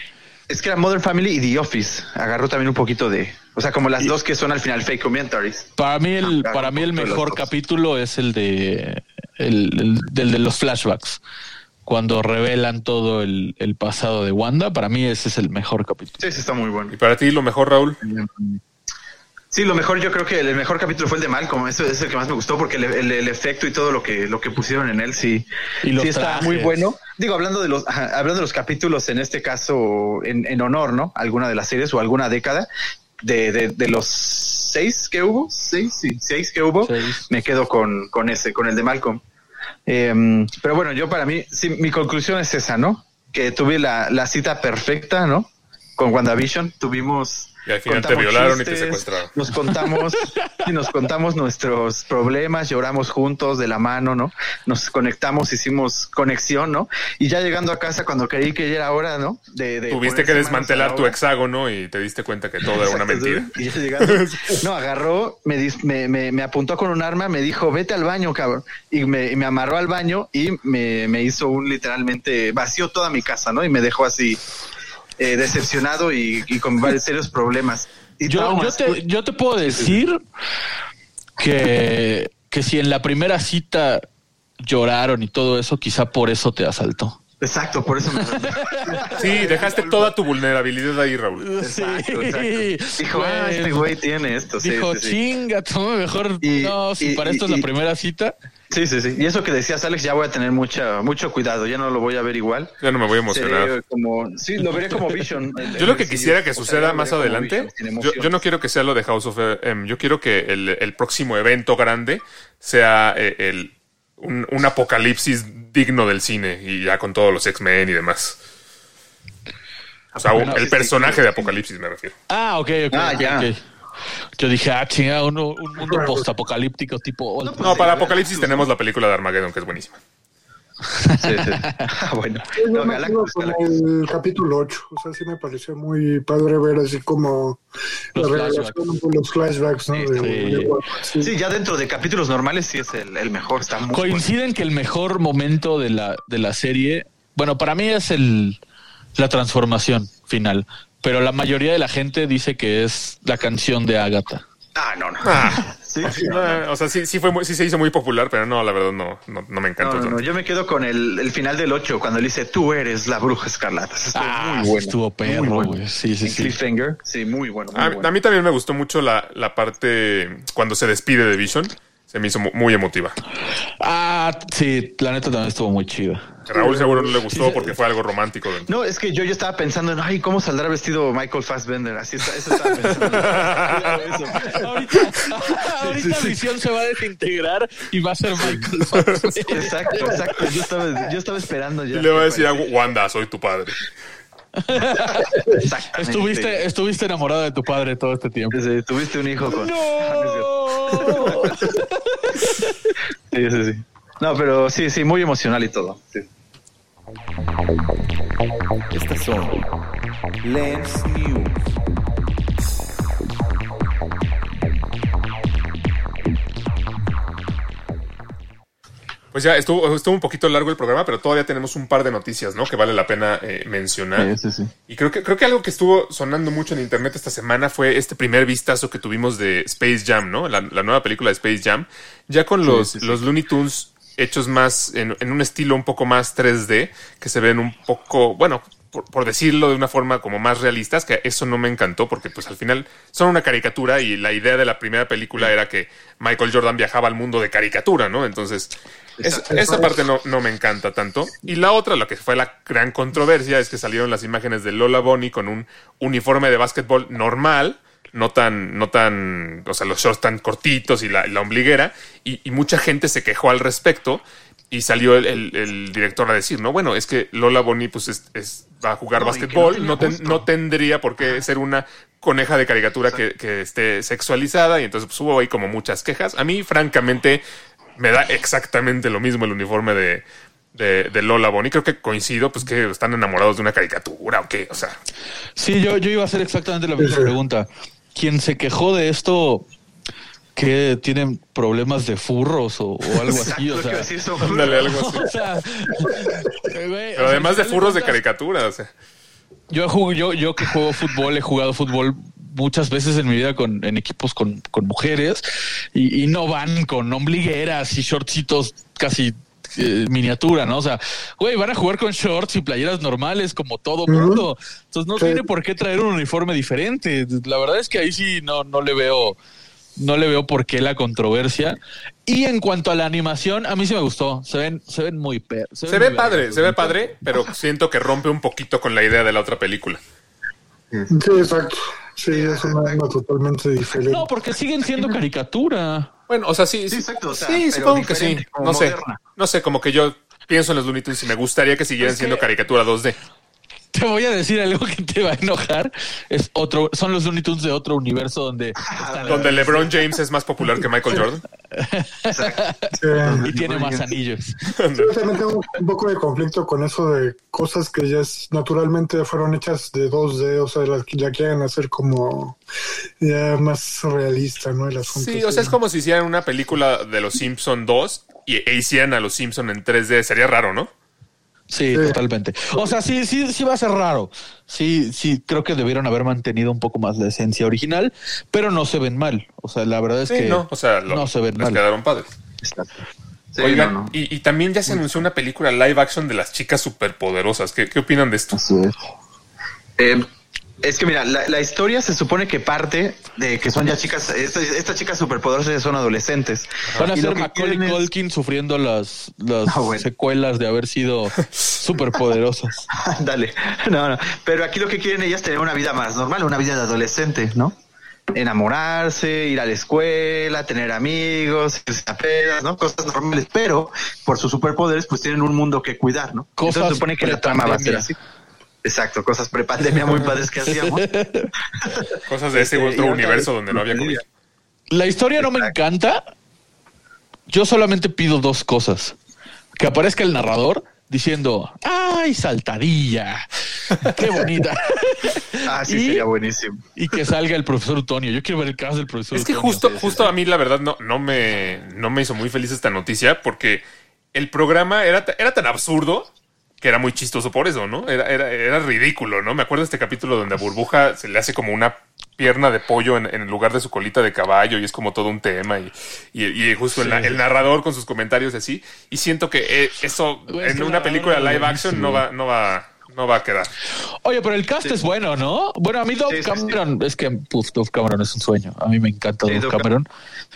Es que era Modern Family y The Office agarró también un poquito de, o sea, como las y, dos que son al final fake commentaries. Para mí el, ah, para mí el mejor capítulo es el de el, el, del de los flashbacks. Cuando revelan todo el, el, pasado de Wanda, para mí ese es el mejor capítulo. Sí, sí, está muy bueno. ¿Y para ti lo mejor, Raúl? Sí, lo mejor yo creo que el mejor capítulo fue el de Malcolm, eso es el que más me gustó porque el, el, el efecto y todo lo que lo que pusieron en él sí, y sí está muy bueno. Digo, hablando de los ajá, hablando de los capítulos en este caso en, en, honor, ¿no? Alguna de las series o alguna década de, de, de los seis que hubo, seis, sí, seis que hubo, seis. me quedo con, con ese, con el de Malcolm. Eh, pero bueno, yo para mí, sí, mi conclusión es esa, ¿no? Que tuve la, la cita perfecta, ¿no? Con WandaVision tuvimos y al final te violaron chistes, y te secuestraron. Nos contamos y nos contamos nuestros problemas, lloramos juntos de la mano, ¿no? Nos conectamos, hicimos conexión, ¿no? Y ya llegando a casa cuando creí que ya era hora, ¿no? De, de Tuviste que desmantelar tu hexágono y te diste cuenta que todo Exacto, era una mentira. Y ya llegando, no, agarró, me, me, me, me, apuntó con un arma, me dijo, vete al baño, cabrón. Y me, me amarró al baño y me, me hizo un literalmente, vació toda mi casa, ¿no? Y me dejó así eh, decepcionado y, y, con varios serios problemas. Y yo, yo, te, yo, te, puedo decir que, que si en la primera cita lloraron y todo eso, quizá por eso te asaltó. Exacto, por eso me. sí, dejaste toda tu vulnerabilidad ahí, Raúl. Exacto, exacto. Dijo, ah, este güey tiene esto. Dijo, sí, sí, chinga, tú mejor. Y, no, si y, para esto es la primera cita. Sí, sí, sí. Y eso que decías, Alex, ya voy a tener mucha, mucho cuidado. Ya no lo voy a ver igual. Ya no me voy a emocionar. Como, sí, lo veré como Vision. yo lo que quisiera que suceda sea, más adelante, yo, yo, no quiero que sea lo de House of M. Yo quiero que el, el próximo evento grande sea eh, el, un, un, apocalipsis digno del cine y ya con todos los X-Men y demás. O sea, bueno, el sí, personaje sí, de Apocalipsis me refiero. Ah, ok, ok. Ah, ya. Okay. Yo dije, ah, chinga, un, un mundo postapocalíptico tipo. No, no, para Apocalipsis tenemos la película de Armageddon, que es buenísima. Sí, sí. Ah, bueno. Yo me Galactus, con el capítulo 8. O sea, sí me pareció muy padre ver así como los la flashbacks. relación con los flashbacks, ¿no? Sí, de, sí. de- sí. Sí, ya dentro de capítulos normales sí es el, el mejor. Está muy Coinciden que el mejor momento de la, de la serie, bueno, para mí es el, la transformación final, pero la mayoría de la gente dice que es la canción de Agatha. Ah, no, no. Ah. Sí, sí, No, o sea, sí, sí, fue muy- sí se hizo muy popular, pero no, la verdad no, no, no me encantó. No, no, yo me quedo con el, el final del 8, cuando le dice, tú eres la bruja escarlata. Eso estuvo Ah, muy bueno. estuvo perro, muy bueno. güey. Sí, sí, En sí. Cliffhanger, sí, muy bueno. Muy A, bueno. a mí también me gustó mucho la, la parte cuando se despide de Vision. Se me hizo mu- muy emotiva. Ah, sí, la neta también estuvo muy chida. Raúl seguro no le gustó porque fue algo romántico. dentro. No, es que yo, yo estaba pensando en, ay, ¿cómo saldrá vestido Michael Fassbender? Así está, eso estaba pensando. Eso. ahorita ahorita Visión se va a desintegrar y va a ser Michael Fassbender. Exacto, exacto. Yo estaba, yo estaba esperando ya. Y le va a decir a Wanda, soy tu padre. Estuviste, estuviste enamorado de tu padre todo este tiempo. Sí, tuviste un hijo con. ¡No! Sí, sí, sí. No, pero sí, sí, muy emocional y todo. Sí. Estas son Lens News. Pues ya estuvo, estuvo un poquito largo el programa, pero todavía tenemos un par de noticias, ¿no? Que vale la pena eh, mencionar. Sí, sí, sí. Y creo que, creo que algo que estuvo sonando mucho en internet esta semana fue este primer vistazo que tuvimos de Space Jam, ¿no? La, la nueva película de Space Jam. Ya con los, sí, sí. los Looney Tunes hechos más en, en un estilo un poco más 3D, que se ven un poco, bueno, por, por decirlo de una forma como más realistas, que eso no me encantó porque pues al final son una caricatura y la idea de la primera película era que Michael Jordan viajaba al mundo de caricatura, ¿no? Entonces, es- esa parte no, no me encanta tanto. Y la otra, lo que fue la gran controversia, es que salieron las imágenes de Lola Bonnie con un uniforme de básquetbol normal, no tan, no tan, o sea, los shorts tan cortitos y la, la ombliguera, y, y mucha gente se quejó al respecto. Y salió el, el- el director a decir, no, bueno, es que Lola Bonnie pues es, es- va a jugar No, básquetbol, no no, ten- gusto. no tendría por qué ser una coneja de caricatura que, que esté sexualizada y entonces pues, hubo ahí como muchas quejas. A mí, francamente, me da exactamente lo mismo el uniforme de, de, de Lola Bonnie. Creo que coincido, pues que están enamorados de una caricatura o qué, o sea. Sí, yo, yo iba a hacer exactamente la misma pregunta. Quien se quejó de esto, que tienen problemas de furros o, o algo así, o sea. sí, Ándale, algo así. O sea, Pero además de furros de cuentas, caricatura, o sea. Yo, yo, yo que juego fútbol, he jugado fútbol muchas veces en mi vida con, en equipos con, con mujeres y, y no van con ombligueras y shortcitos casi eh, miniatura, ¿no? O sea, güey, van a jugar con shorts y playeras normales como todo mundo. Entonces no Sí. tiene por qué traer un uniforme diferente. La verdad es que ahí sí no, no le veo, no le veo por qué la controversia. Y en cuanto a la animación, a mí sí me gustó. Se ven, se ven muy per, Se ven ve muy padre, se ve padre, pero siento que rompe un poquito con la idea de la otra película. Sí, exacto. Sí, es una totalmente diferente. No, porque siguen siendo caricatura. Bueno, o sea, sí, Sí, exacto, o sea, sí, supongo que sí. No sé, moderna. no sé, como que yo pienso en los Looney Tunes y me gustaría que siguieran Es siendo caricatura 2D. Te voy a decir algo que te va a enojar. Es otro, son los Looney Tunes de otro universo donde están- Donde LeBron James es más popular que Michael Jordan. Sí. y tiene más anillos. Yo también tengo un poco de conflicto con eso de cosas que ya es, naturalmente fueron hechas de 2D, o sea, las que ya quieren hacer como ya más realista, ¿no? El asunto. Sí, o sea, es como si hicieran una película de los Simpson 2 y, e hicieran a los Simpson en 3D. Sería raro, ¿no? Sí, Sí. totalmente. O sea, sí, sí, sí va a ser raro. Sí, sí, creo que debieron haber mantenido un poco más la esencia original, pero no se ven mal. O sea, la verdad es Sí, que no, o sea, lo- no se ven les mal. quedaron padres. Exacto. Sí, Oigan, no, no. Y, y también ya se anunció una película live action de las chicas superpoderosas. ¿Qué, qué opinan de esto? Así es. Eh, es que mira, la, la historia se supone que parte de que son ya chicas, estas, estas chicas superpoderosas ya son adolescentes. Van a Y ser Macaulay es- Culkin sufriendo las, las bueno. secuelas de haber sido superpoderosas. Dale, no, no. Pero aquí lo que quieren ellas es tener una vida más normal, una vida de adolescente, ¿no? Enamorarse, ir a la escuela, tener amigos, pedas, ¿no? Cosas normales, pero por sus superpoderes pues tienen un mundo que cuidar, ¿no? Cosas Entonces se supone que la trama va a ser así. Exacto, cosas prepandemia muy padres que hacíamos. Cosas de ese Este, otro universo donde no había COVID. La historia no me encanta. Yo solamente pido dos cosas. Que aparezca el narrador diciendo, ¡ay, saltadilla! ¡Qué bonita! Ah, sí, Y- sería buenísimo. y que salga el profesor Utonio. Yo quiero ver el caso del profesor Es que Utonio. justo, justo a mí la verdad no, no me, no me hizo muy feliz esta noticia porque el programa era, era tan absurdo que era muy chistoso por eso, ¿no? Era, era, era ridículo, ¿no? Me acuerdo de este capítulo donde a Burbuja se le hace como una pierna de pollo en, en lugar de su colita de caballo y es como todo un tema y, y, y justo el, na- el narrador con sus comentarios y así y siento que eh, eso en una película live action no va, no va, no va a quedar. Oye, pero el cast es bueno, ¿no? Bueno, a mí Dove Sí, sí, Cameron, es que puf, Dove Cameron es un sueño. A mí me encanta Sí, Dove Dove Cameron.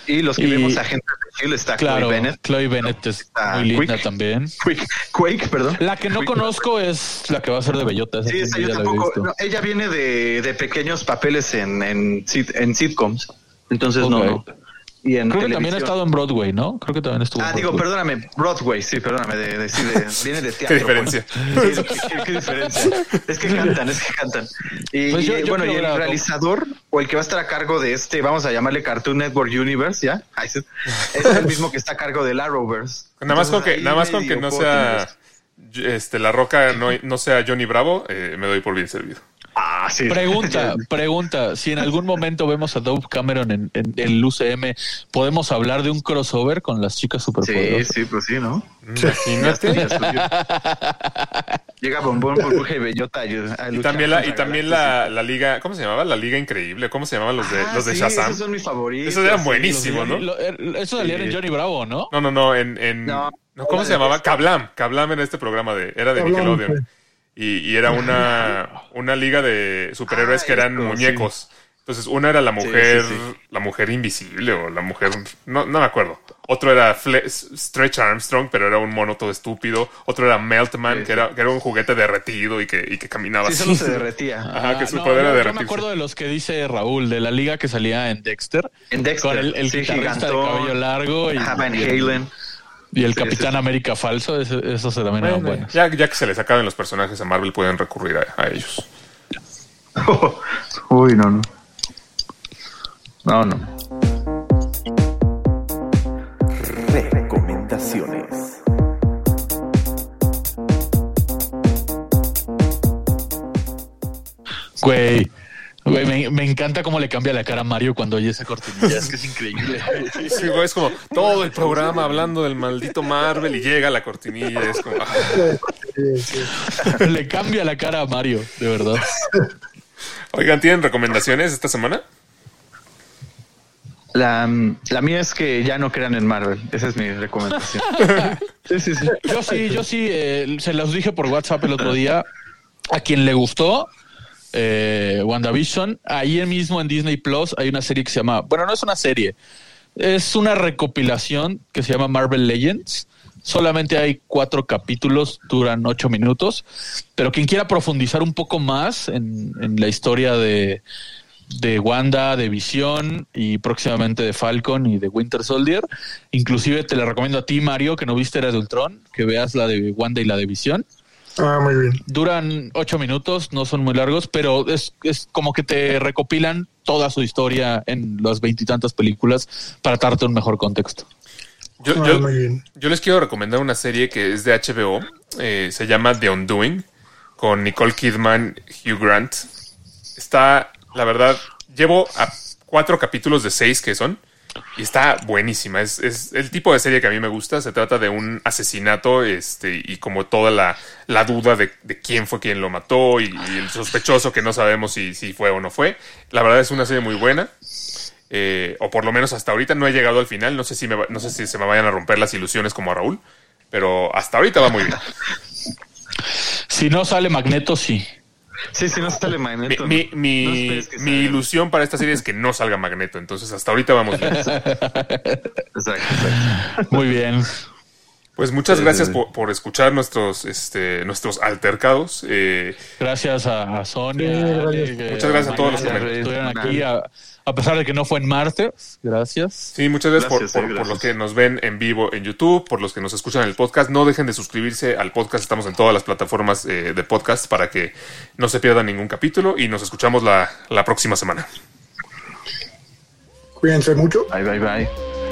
Y los que Y- vemos a gente de Hill está Claro, Chloe Bennett. Chloe Bennett es Está muy linda Quick. también. Quake, Quake, perdón. La que no Quick. conozco es la que va a ser de Bellota. Sí, esa yo tampoco. no, ella viene de, de pequeños papeles en, en, en sitcoms. Entonces no. Y en Creo que también ha estado en Broadway, ¿no? Creo que también estuvo Ah, en digo, perdóname, Broadway, sí, perdóname, de, de- de- viene de teatro. ¿Qué diferencia? pues. Sí, ¿qué, qué- qué diferencia? Es que cantan, es que cantan. Y, Pues yo- y, yo bueno, y el realizador, o el que va a estar a cargo de este, vamos a llamarle Cartoon Network Universe, ¿ya? Es el mismo que está a cargo del Arrowverse. Nada más con que, nada más con que no sea este la roca no, no sea Johnny Bravo, eh, me doy por bien servido. Ah, Ah, sí. Pregunta, pregunta, si en algún momento vemos a Dove Cameron en, en- en el UCM, ¿podemos hablar de un crossover con las chicas Sí, superpoderosas? sí, pues sí, ¿no? Imagínate. Llega Bombón, Burbuja y Bellota. Y luchar también la, y también la, la liga, ¿cómo se llamaba? La liga increíble. ¿Cómo se llamaban los de, Ah, los de sí, Shazam? Esos son mis favoritos. Esos eran sí. buenísimos, ¿no? Lo- Eso salía en Sí. Johnny Bravo, ¿no? No, no, no, en, en No, ¿cómo se llamaba? esto. Kablam, Kablam era este programa de, era de Kablam, Nickelodeon. Sí. Y, y era una, una liga de superhéroes Ah, que eran esto, muñecos. Entonces, una era la mujer, sí, sí. la mujer invisible o la mujer, no, no me acuerdo. Otro era Fle- Stretch Armstrong, pero era un mono todo estúpido. Otro era Meltman, Sí, que era, que era un juguete derretido y que, y que caminaba Sí, así. solo se derretía. Ajá, que su no, poder era yo- yo, me acuerdo de los que dice Raúl, de la liga que salía en Dexter. En Dexter. Con el, el sí, guitarrista de cabello largo y, Ajá, Van y el- Halen. y el Sí, Capitán sí, sí. América falso, ese- esos también eran Bueno, buenos. ya, ya que se les acaben los personajes a Marvel, pueden recurrir a, a ellos. Uy, no, no. No, no. Recomendaciones. Güey, güey, me, me encanta cómo le cambia la cara a Mario cuando oye esa cortinilla. Es que es increíble. Sí, güey, es como todo el programa hablando del maldito Marvel y llega la cortinilla. es como, ah. Sí, sí. le cambia la cara a Mario, de verdad. Oigan, ¿tienen recomendaciones esta semana? La, la mía es que ya no crean en Marvel. Esa es mi recomendación. sí, sí, sí. Yo sí, yo sí, eh, se los dije por WhatsApp el otro día. A quien le gustó eh, WandaVision, ahí mismo en Disney Plus hay una serie que se llama, bueno, no es una serie, es una recopilación que se llama Marvel Legends. Solamente hay cuatro capítulos, duran ocho minutos, pero quien quiera profundizar un poco más en, la historia de, de Wanda, de Visión y próximamente de Falcon y de Winter Soldier. Inclusive te la recomiendo a ti, Mario, que no viste Era de Ultron, que veas la de Wanda y la de Visión. Ah, muy bien. Duran ocho minutos, no son muy largos, pero es, es como que te recopilan toda su historia en las veintitantas películas para darte un mejor contexto. Yo, Ah, yo- yo les quiero recomendar una serie que es de HBO. eh, se llama The Undoing, con Nicole Kidman, Hugh Grant. Está, la verdad, llevo a cuatro capítulos de seis que son. Y está buenísima. Es, es el tipo de serie que a mí me gusta. Se trata de un asesinato este, y como toda la, la duda de, de quién fue quien lo mató y, el sospechoso que no sabemos si, si fue o no fue. La verdad es una serie muy buena. Eh, o por lo menos hasta ahorita no he llegado al final. No sé si me, no sé si se me vayan a romper las ilusiones como a Raúl. Pero hasta ahorita va muy bien. Si no sale Magneto, sí. Sí, sí, no sale Mi, Magneto. mi, no mi- esperes que mi ilusión para esta serie es que no salga Magneto. Entonces hasta ahorita vamos bien. Exacto, exacto. Muy bien. Pues muchas gracias sí. por, por escuchar nuestros, este, nuestros altercados. Eh, Gracias a, Sonia. Sí, gracias. Muchas gracias a todos los que comentarios. estuvieron aquí, a, a pesar de que no fue en martes. Gracias. Sí, muchas gracias, Gracias, por, eh, por- por los que nos ven en vivo en YouTube, por los que nos escuchan en el podcast. No dejen de suscribirse al podcast. Estamos en todas las plataformas eh, de podcast para que no se pierdan ningún capítulo y nos escuchamos la, la próxima semana. Cuídense mucho. Bye, bye, bye.